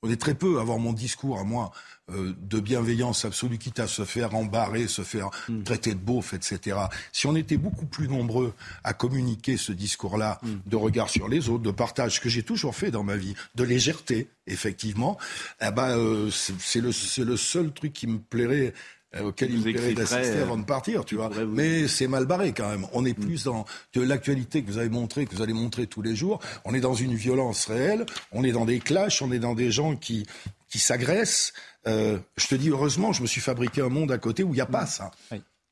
Speaker 20: on est très peu à avoir mon discours à moi euh, de bienveillance absolue, quitte à se faire embarrer, se faire mm. traiter de beauf, etc. Si on était beaucoup plus nombreux à communiquer ce discours-là mm. de regard sur les autres, de partage, que j'ai toujours fait dans ma vie, de légèreté, effectivement, eh ben, euh, c'est le, le seul truc qui me plairait auquel il plairait d'assister avant de partir, tu vois. Mais c'est mal barré quand même. On est mm. plus dans de l'actualité que vous avez montré, que vous allez montrer tous les jours. On est dans une violence réelle. On est dans des clashs. On est dans des gens qui qui s'agressent. Euh, je te dis heureusement, je me suis fabriqué un monde à côté où il n'y a pas mm. ça.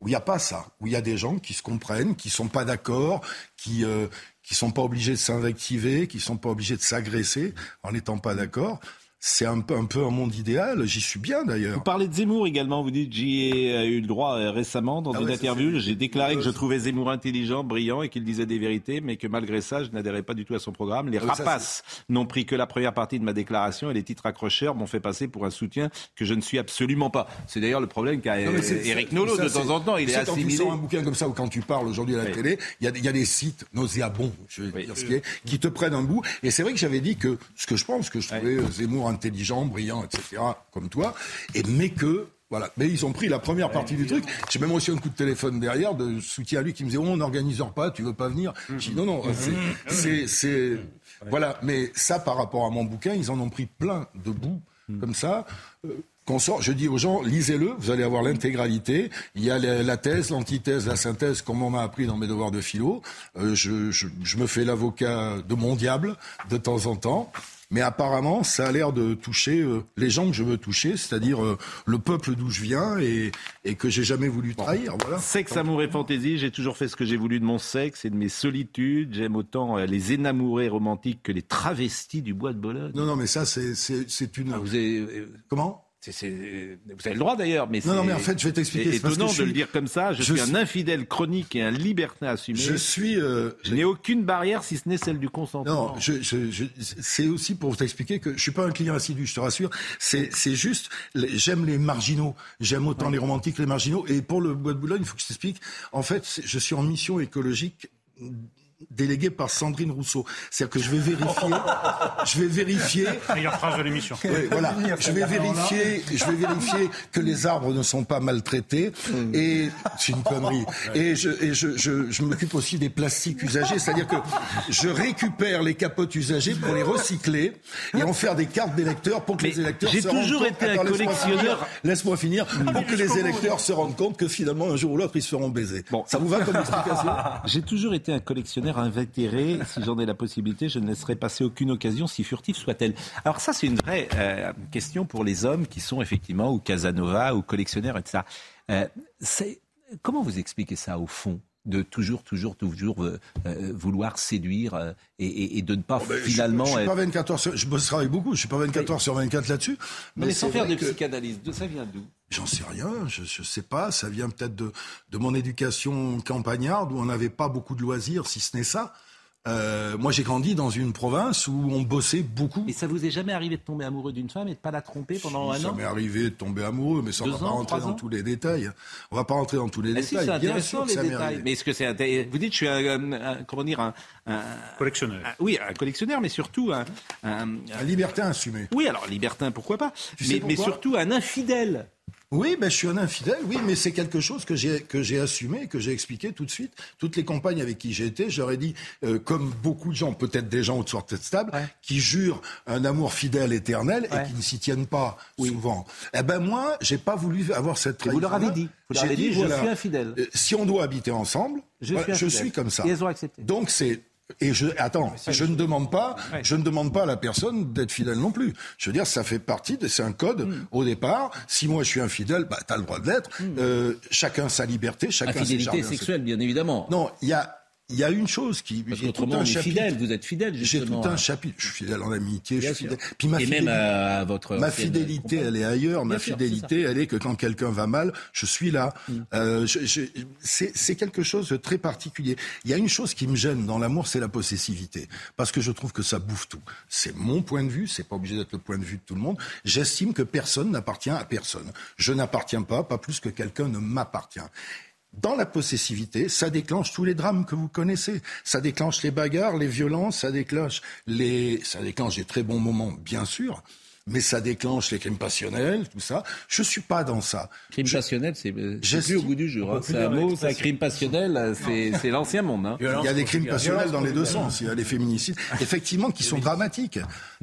Speaker 20: Où il n'y a pas ça. Où il y a des gens qui se comprennent, qui sont pas d'accord, qui euh, qui sont pas obligés de s'invectiver, qui sont pas obligés de s'agresser en n'étant pas d'accord c'est un peu, un peu un monde idéal. J'y suis bien d'ailleurs.
Speaker 1: Vous parlez de Zemmour également. Vous dites j'y ai euh, eu le droit euh, récemment dans ah une interview. J'ai déclaré que je trouvais Zemmour intelligent, brillant et qu'il disait des vérités, mais que malgré ça, je n'adhérais pas du tout à son programme. Les ah rapaces n'ont pris que la première partie de ma déclaration et les titres accrocheurs m'ont fait passer pour un soutien que je ne suis absolument pas. C'est d'ailleurs le problème qu'a Eric Nolot de temps en temps. Il est, assimilé.
Speaker 20: Quand tu un bouquin comme ça ou quand tu parles aujourd'hui à la télé, il y, a, des sites nauséabonds, je vais dire ce qui, est, qui te prennent un bout. Et c'est vrai que j'avais dit que ce que je pense, que je trouvais Zemmour intelligent, brillant, etc., comme toi, et mais que voilà. Mais ils ont pris la première partie du truc. J'ai même reçu un coup de téléphone derrière de soutien à lui qui me disait oh, on n'organisera pas, tu veux pas venir? J'ai dit non, non, c'est. Voilà. Mais ça, par rapport à mon bouquin, ils en ont pris plein de bouts comme ça. Euh, qu'on sort, je dis aux gens, lisez-le, vous allez avoir l'intégralité. Il y a la thèse, l'antithèse, la synthèse, comme on m'a appris dans mes devoirs de philo. Euh, je, je, je, me fais l'avocat de mon diable de temps en temps. Mais apparemment, ça a l'air de toucher euh, les gens que je veux toucher, c'est-à-dire euh, le peuple d'où je viens et, et que j'ai jamais voulu trahir. Voilà.
Speaker 1: Sexe, amour et fantaisie, j'ai toujours fait ce que j'ai voulu de mon sexe et de mes solitudes. J'aime autant euh, les énamourés romantiques que les travestis du bois de Bologne.
Speaker 20: Non, non, mais ça, c'est une...
Speaker 1: Ah, vous avez...
Speaker 20: Comment?
Speaker 1: Vous avez le droit d'ailleurs, mais
Speaker 20: non, non, mais en fait, je vais t'expliquer.
Speaker 1: C'est étonnant de le dire comme ça. Je, suis, un infidèle chronique et un libertin assumé.
Speaker 20: Je suis. Euh,
Speaker 1: je n'ai aucune barrière si ce n'est celle du consentement.
Speaker 20: Non, je, je, c'est aussi pour t'expliquer que je suis pas un client assidu, je te rassure. C'est, c'est juste, j'aime les marginaux. J'aime autant les romantiques que les marginaux. Et pour le Bois de Boulogne, il faut que je t'explique. En fait, je suis en mission écologique délégué par Sandrine Rousseau. C'est-à-dire que je vais vérifier, je vais vérifier.
Speaker 7: Meilleure phrase de l'émission.
Speaker 20: voilà, je vais vérifier, je vais vérifier que les arbres ne sont pas maltraités et c'est une connerie. Et je, et je, je, je m'occupe aussi des plastiques usagés, c'est-à-dire que je récupère les capotes usagées pour les recycler et en faire des cartes d'électeurs pour que les électeurs
Speaker 1: se rendent compte. J'ai toujours été un collectionneur.
Speaker 20: Laisse-moi finir. Pour que les électeurs se rendent compte que finalement un jour ou l'autre ils se feront baiser. Bon, ça vous va comme explication?
Speaker 1: J'ai toujours été un collectionneur invétéré, si j'en ai la possibilité, je ne laisserai passer aucune occasion, si furtive soit-elle. Alors ça, c'est une vraie euh, question pour les hommes qui sont effectivement ou Casanova ou collectionneurs, etc. Euh, comment vous expliquez ça au fond? De toujours, toujours, toujours euh, vouloir séduire et, de ne pas oh, ben, finalement.
Speaker 20: Je, je suis pas 24 heures sur, je travaille beaucoup, je suis pas 24 heures sur 24 là-dessus.
Speaker 1: Mais, sans faire de psychanalyse, ça vient d'où?
Speaker 20: J'en sais rien, je ne sais pas. Ça vient peut-être de, de mon éducation campagnarde où on n'avait pas beaucoup de loisirs, si ce n'est ça. Euh, moi, j'ai grandi dans une province où on bossait beaucoup.
Speaker 1: Et ça vous est jamais arrivé de tomber amoureux d'une femme et de pas la tromper pendant un an
Speaker 20: Ça m'est arrivé de tomber amoureux, mais ça, on va pas rentrer dans tous les détails. On va pas rentrer dans tous les détails.
Speaker 1: Si, c'est intéressant les détails. Mais est-ce que c'est Vous dites, je suis un, comment dire, un,
Speaker 7: collectionneur.
Speaker 1: oui, un collectionneur, mais surtout un,
Speaker 20: un, libertin assumé.
Speaker 1: Oui, alors libertin, pourquoi pas mais, mais surtout un infidèle.
Speaker 20: Oui, ben, je suis un infidèle, oui, mais c'est quelque chose que j'ai, que j'ai assumé, que j'ai expliqué tout de suite. Toutes les campagnes avec qui j'ai été, j'aurais dit, euh, comme beaucoup de gens, peut-être des gens autour de cette table, qui jurent un amour fidèle éternel et qui ne s'y tiennent pas souvent. Eh ben moi, j'ai pas voulu avoir cette trahison.
Speaker 1: Vous leur avez dit. Vous leur avez dit, je suis infidèle.
Speaker 20: Euh, si on doit habiter ensemble, je, suis, je suis comme ça.
Speaker 1: Et elles ont accepté.
Speaker 20: Donc c'est Et je, attends, je ne demande pas, je ne demande pas à la personne d'être fidèle non plus. Je veux dire, ça fait partie de, c'est un code
Speaker 1: Hmm.
Speaker 20: au départ. Si moi je suis infidèle, bah t'as le droit de l'être. Euh, chacun sa liberté, chacun ses
Speaker 1: Infidélité
Speaker 20: ses-
Speaker 1: sexuelle, bien évidemment.
Speaker 20: Non, il y a, il y a une chose qui.
Speaker 1: Parce qu'autrement, on est fidèle, vous êtes fidèle,
Speaker 20: J'ai tout un chapitre. Je suis fidèle en amitié,
Speaker 1: Bien
Speaker 20: je suis
Speaker 1: sûr.
Speaker 20: fidèle. Puis ma
Speaker 1: Et même
Speaker 20: fidélité,
Speaker 1: à, à votre
Speaker 20: ma fidélité, elle est ailleurs.
Speaker 1: Bien
Speaker 20: ma
Speaker 1: sûr,
Speaker 20: fidélité, elle est que quand quelqu'un va mal, je suis là.
Speaker 1: Mm.
Speaker 20: Euh, c'est quelque chose de très particulier. Il y a une chose qui me gêne dans l'amour, c'est la possessivité, parce que je trouve que ça bouffe tout. C'est mon point de vue. C'est pas obligé d'être le point de vue de tout le monde. J'estime que personne n'appartient à personne. Je n'appartiens pas, pas plus que quelqu'un ne m'appartient. Dans la possessivité, ça déclenche tous les drames que vous connaissez. Ça déclenche les bagarres, les violences, ça déclenche les, ça déclenche des très bons moments, bien sûr, mais ça déclenche les crimes passionnels, tout ça. Je suis pas dans ça.
Speaker 1: Crime passionnel, c'est euh, c'est plus au goût du jour. Hein. C'est un mot,
Speaker 20: l'expression.
Speaker 1: ça, crime passionnel, euh, c'est c'est l'ancien monde. hein.
Speaker 20: Il y a des crimes passionnels dans les deux sens. Il y a les féminicides, effectivement, qui sont dramatiques.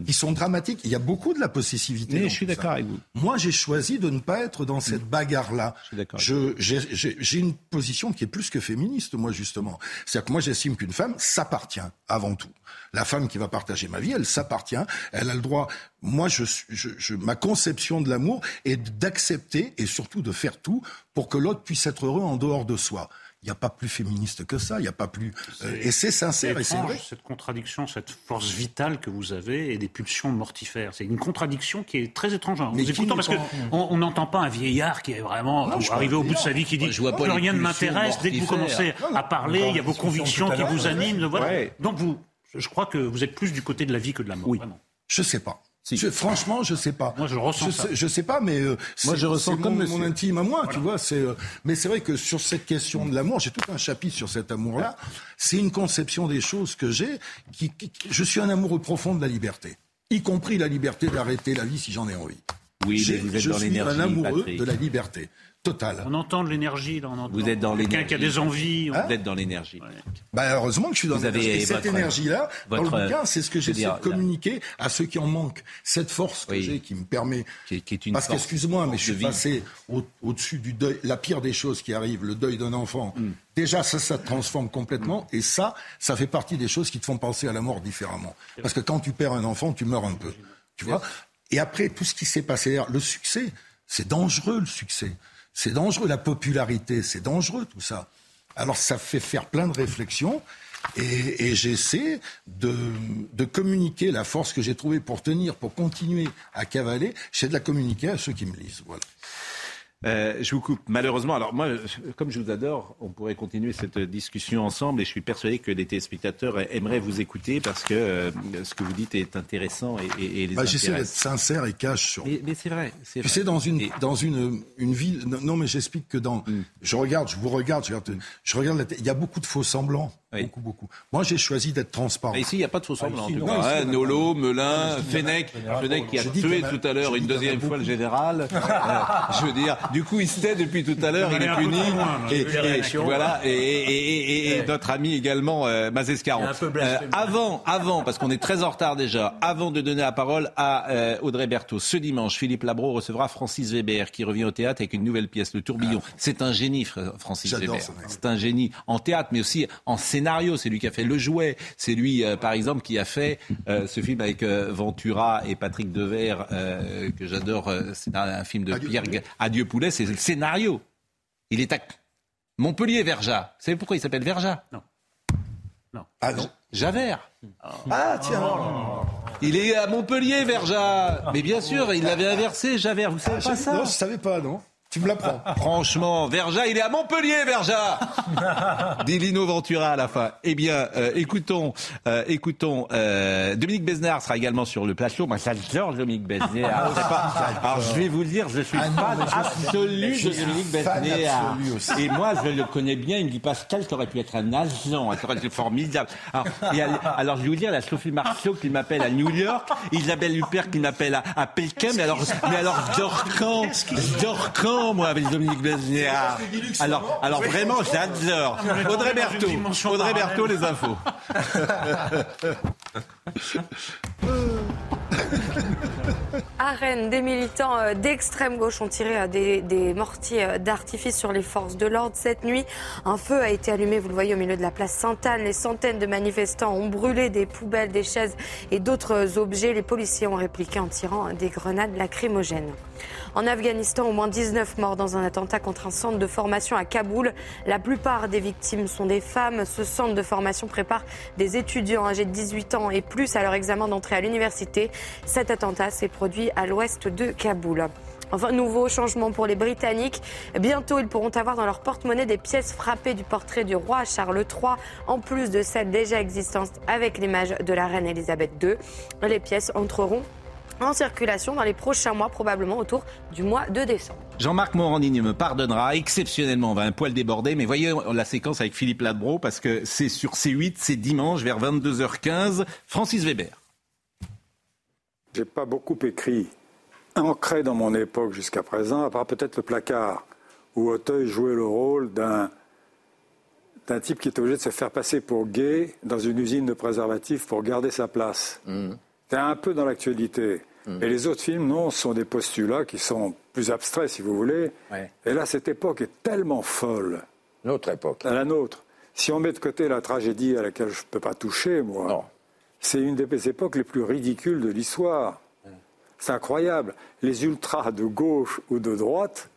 Speaker 20: Qui sont dramatiques. Il y a beaucoup de la possessivité.
Speaker 1: Mais je suis d'accord avec vous.
Speaker 20: Moi, j'ai choisi de ne pas être dans cette bagarre-là. Je, j'ai une position qui est plus que féministe, moi, justement. C'est-à-dire que moi, j'estime qu'une femme s'appartient avant tout. La femme qui va partager ma vie, elle s'appartient. Elle a le droit. Moi, je, je, je- ma conception de l'amour est d'accepter et surtout de faire tout pour que l'autre puisse être heureux en dehors de soi. Il n'y a pas plus féministe que ça. Il n'y a pas plus. euh, et c'est sincère et c'est vrai.
Speaker 7: cette contradiction, cette force vitale que vous avez et des pulsions mortifères. C'est une contradiction qui est très étrange
Speaker 20: Mais
Speaker 7: vous
Speaker 20: n'est
Speaker 7: parce qu'on on n'entend pas un vieillard qui est vraiment
Speaker 20: Non, je suis
Speaker 7: arrivé au bout de sa vie qui dit
Speaker 1: je vois pas
Speaker 7: plus rien ne m'intéresse dès que vous commencez à parler, il y a vos convictions qui vous animent. Voilà.
Speaker 1: Ouais.
Speaker 7: Donc vous, je crois que vous êtes plus du côté de la vie que de la mort. vraiment.
Speaker 20: Je sais pas. Je- franchement, je sais pas.
Speaker 7: Moi, je ressens
Speaker 20: je
Speaker 7: ça.
Speaker 20: sais, je sais pas, mais euh,
Speaker 1: Moi, je ressens comme
Speaker 20: mon, mon intime à moi, tu vois. C'est, euh, mais c'est vrai que sur cette question de l'amour, j'ai tout un chapitre sur cet amour-là. C'est une conception des choses que j'ai. Qui, qui- qui- je suis un amoureux profond de la liberté, y compris la liberté d'arrêter la vie si j'en ai envie.
Speaker 1: Oui, mais vous êtes
Speaker 20: je
Speaker 1: dans
Speaker 20: suis
Speaker 1: l'énergie,
Speaker 20: un amoureux
Speaker 1: Patrick.
Speaker 20: de la liberté totale.
Speaker 7: On entend de l'énergie. là, on entend
Speaker 1: Vous êtes dans
Speaker 7: Quelqu'un
Speaker 1: l'énergie.
Speaker 7: qui a des envies. on-
Speaker 1: Vous êtes dans l'énergie.
Speaker 20: Bah, heureusement que je suis dans l'énergie. Et cette
Speaker 1: votre-
Speaker 20: énergie-là, dans le bouquin, c'est ce que j'essaie de communiquer à ceux qui en manquent. Cette force que
Speaker 1: Oui.
Speaker 20: j'ai qui me permet.
Speaker 1: Qui, est- qui est une
Speaker 20: Parce
Speaker 1: force-
Speaker 20: qu'excuse-moi, mais je suis
Speaker 1: vie.
Speaker 20: passé au- au-dessus du deuil. La pire des choses qui arrivent, le deuil d'un enfant.
Speaker 1: Mm.
Speaker 20: Déjà, ça, ça te transforme complètement. Et ça, ça fait partie des choses qui te font penser à la mort différemment. Parce que quand tu perds un enfant, tu meurs un peu. Tu vois? Et après, tout ce qui s'est passé, le succès, c'est dangereux, le succès. C'est dangereux, la popularité, c'est dangereux, tout ça. Alors, ça fait faire plein de réflexions. Et, et j'essaie de, de communiquer la force que j'ai trouvée pour tenir, pour continuer à cavaler. J'essaie de la communiquer à ceux qui me lisent. Voilà.
Speaker 1: Euh, je vous coupe. Malheureusement, alors moi, comme je vous adore, on pourrait continuer cette discussion ensemble et je suis persuadé que les téléspectateurs aimeraient vous écouter parce que euh, ce que vous dites est intéressant et, et- et les
Speaker 20: Bah, J'essaie d'être sincère et cash sur.
Speaker 1: Mais, mais c'est vrai. c'est
Speaker 20: sais, dans une, dans une, une vie. Non, mais j'explique que dans.
Speaker 1: Mm.
Speaker 20: Je regarde, je vous regarde, je regarde, je regarde la. Il y a beaucoup de faux semblants.
Speaker 1: Oui.
Speaker 20: Beaucoup, beaucoup. Moi, j'ai choisi d'être transparent.
Speaker 1: Mais ici, il n'y a pas de faux semblants. en
Speaker 20: ici,
Speaker 1: tout
Speaker 20: non,
Speaker 1: cas,
Speaker 20: ici,
Speaker 1: hein.
Speaker 20: on a
Speaker 1: Nolo, Melun,
Speaker 20: ici,
Speaker 1: Fenech, Fenech qui a tué tout à l'heure une deuxième fois le général. Euh, je veux dire, du coup, il se tait depuis tout à l'heure, il
Speaker 7: est
Speaker 1: puni. Et, voilà, et, et- et- et- et notre ami également, euh, Mazescaron. Euh, avant, avant, parce qu'on est très en retard déjà, avant de donner la parole à euh, Audrey Berthaud, ce dimanche, Philippe Labro recevra Francis Weber qui revient au théâtre avec une nouvelle pièce, Le Tourbillon. C'est un génie, Fr- Francis Weber. C'est un génie en théâtre, mais aussi en scénario. C'est lui qui a fait Le Jouet. C'est lui, euh, par exemple, qui a fait euh, ce film avec euh, Ventura et Patrick Devers, euh, que j'adore. euh, c'est un, un film de
Speaker 20: Adieu
Speaker 1: Pierre
Speaker 20: Poulet.
Speaker 1: Adieu Poulet. C'est le scénario. Il est à Montpellier, Verja. Vous savez pourquoi il s'appelle Verja?
Speaker 20: Ah non.
Speaker 1: Javert.
Speaker 20: Ah, tiens.
Speaker 1: Il est à Montpellier, Verja. Mais bien sûr, il l'avait inversé, Javert. Vous savez pas
Speaker 20: Je-
Speaker 1: ça?
Speaker 20: Non, je savais pas, non. Tu me l'apprends.
Speaker 1: Franchement, Verja, il est à Montpellier, Verja Dit Lino Ventura à la fin. Eh bien, euh, écoutons, euh, écoutons. euh, Dominique Besnard sera également sur le plateau. Moi, j'adore Dominique Besnard. Pas- Alors, je vais vous le dire, je suis
Speaker 20: Ah
Speaker 1: fan
Speaker 20: je
Speaker 1: absolu
Speaker 20: je
Speaker 1: de Dominique Besnard. Et moi, je le connais bien. Il me dit Pascal, t'aurais pu être un agent. T'aurais été formidable. Alors, je vais vous dire, la Sophie Marceau qui m'appelle à New York, Isabelle Huppert qui m'appelle à, à Pékin. Mais alors, mais alors, je dors quand, moi, avec Dominique Besnard Alors, alors vraiment, j'adore. Audrey Berthaud. Audrey Berthaud, les infos.
Speaker 2: À Rennes, des militants euh, d'extrême gauche ont tiré euh, des, mortiers euh, d'artifice sur les forces de l'ordre cette nuit. Un feu a été allumé, vous le voyez, au milieu de la place Sainte-Anne. Les centaines de manifestants ont brûlé des poubelles, des chaises et d'autres objets. Les policiers ont répliqué en tirant des grenades lacrymogènes. En Afghanistan, au moins 19 morts dans un attentat contre un centre de formation à Kaboul. La plupart des victimes sont des femmes. Ce centre de formation prépare des étudiants âgés de 18 ans et plus à leur examen d'entrée à l'université. Cet attentat s'est produit à l'ouest de Kaboul. Enfin, nouveau changement pour les Britanniques. Bientôt, ils pourront avoir dans leur porte-monnaie des pièces frappées du portrait du roi Charles III, en plus de celles déjà existantes avec l'image de la reine Elisabeth II. Les pièces entreront en circulation dans les prochains mois, probablement autour du mois de décembre.
Speaker 1: Jean-Marc Morandini me pardonnera. Exceptionnellement, on va un poil déborder, mais voyez la séquence avec Philippe Ladbro, parce que c'est sur C8, c'est dimanche vers 22h15. Francis Weber.
Speaker 21: J'ai pas beaucoup écrit, ancré dans mon époque jusqu'à présent, à part peut-être le placard, où Auteuil jouait le rôle d'un d'un type qui est obligé de se faire passer pour gay dans une usine de préservatifs pour garder sa place. C'est un peu dans l'actualité. Et les autres films, non, sont des postulats qui sont plus abstraits, si vous voulez. Et là, cette époque est tellement folle.
Speaker 22: Notre époque.
Speaker 21: À la nôtre. Si on met de côté la tragédie à laquelle je ne peux pas toucher, moi, c'est une des époques les plus ridicules de l'histoire. C'est incroyable. Les ultras de gauche ou de droite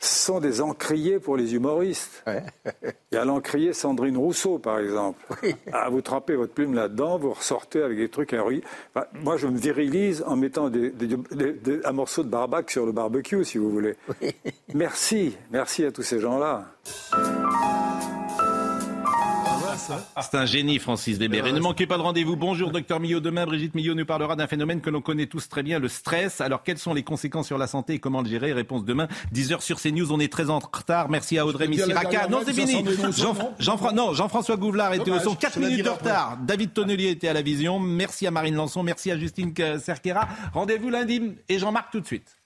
Speaker 21: sont des encriers pour les humoristes. Il y a l'encrier Sandrine Rousseau, par exemple. Ah, vous trempez votre plume là-dedans, vous ressortez avec des trucs. Enfin, moi, je me virilise en mettant des- des- des- des- un morceau de barbac sur le barbecue, si vous voulez. Merci, merci à tous ces gens-là.
Speaker 1: C'est un génie, Francis Weber. Et ne manquez pas le rendez-vous. Bonjour, docteur Millot. Demain, Brigitte Millot nous parlera d'un phénomène que l'on connaît tous très bien, le stress. Alors, quelles sont les conséquences sur la santé et comment le gérer? Réponse demain, 10h sur CNews. On est très en retard. Merci à Audrey Missiraka. Non, c'est fini. Jean-François Gouvlard était au son. 4
Speaker 20: je la
Speaker 1: minutes de retard. David Tonnelier était à la vision. Merci à Marine Lançon. Merci à Justine Cerquera. Rendez-vous lundi et Jean-Marc tout de suite.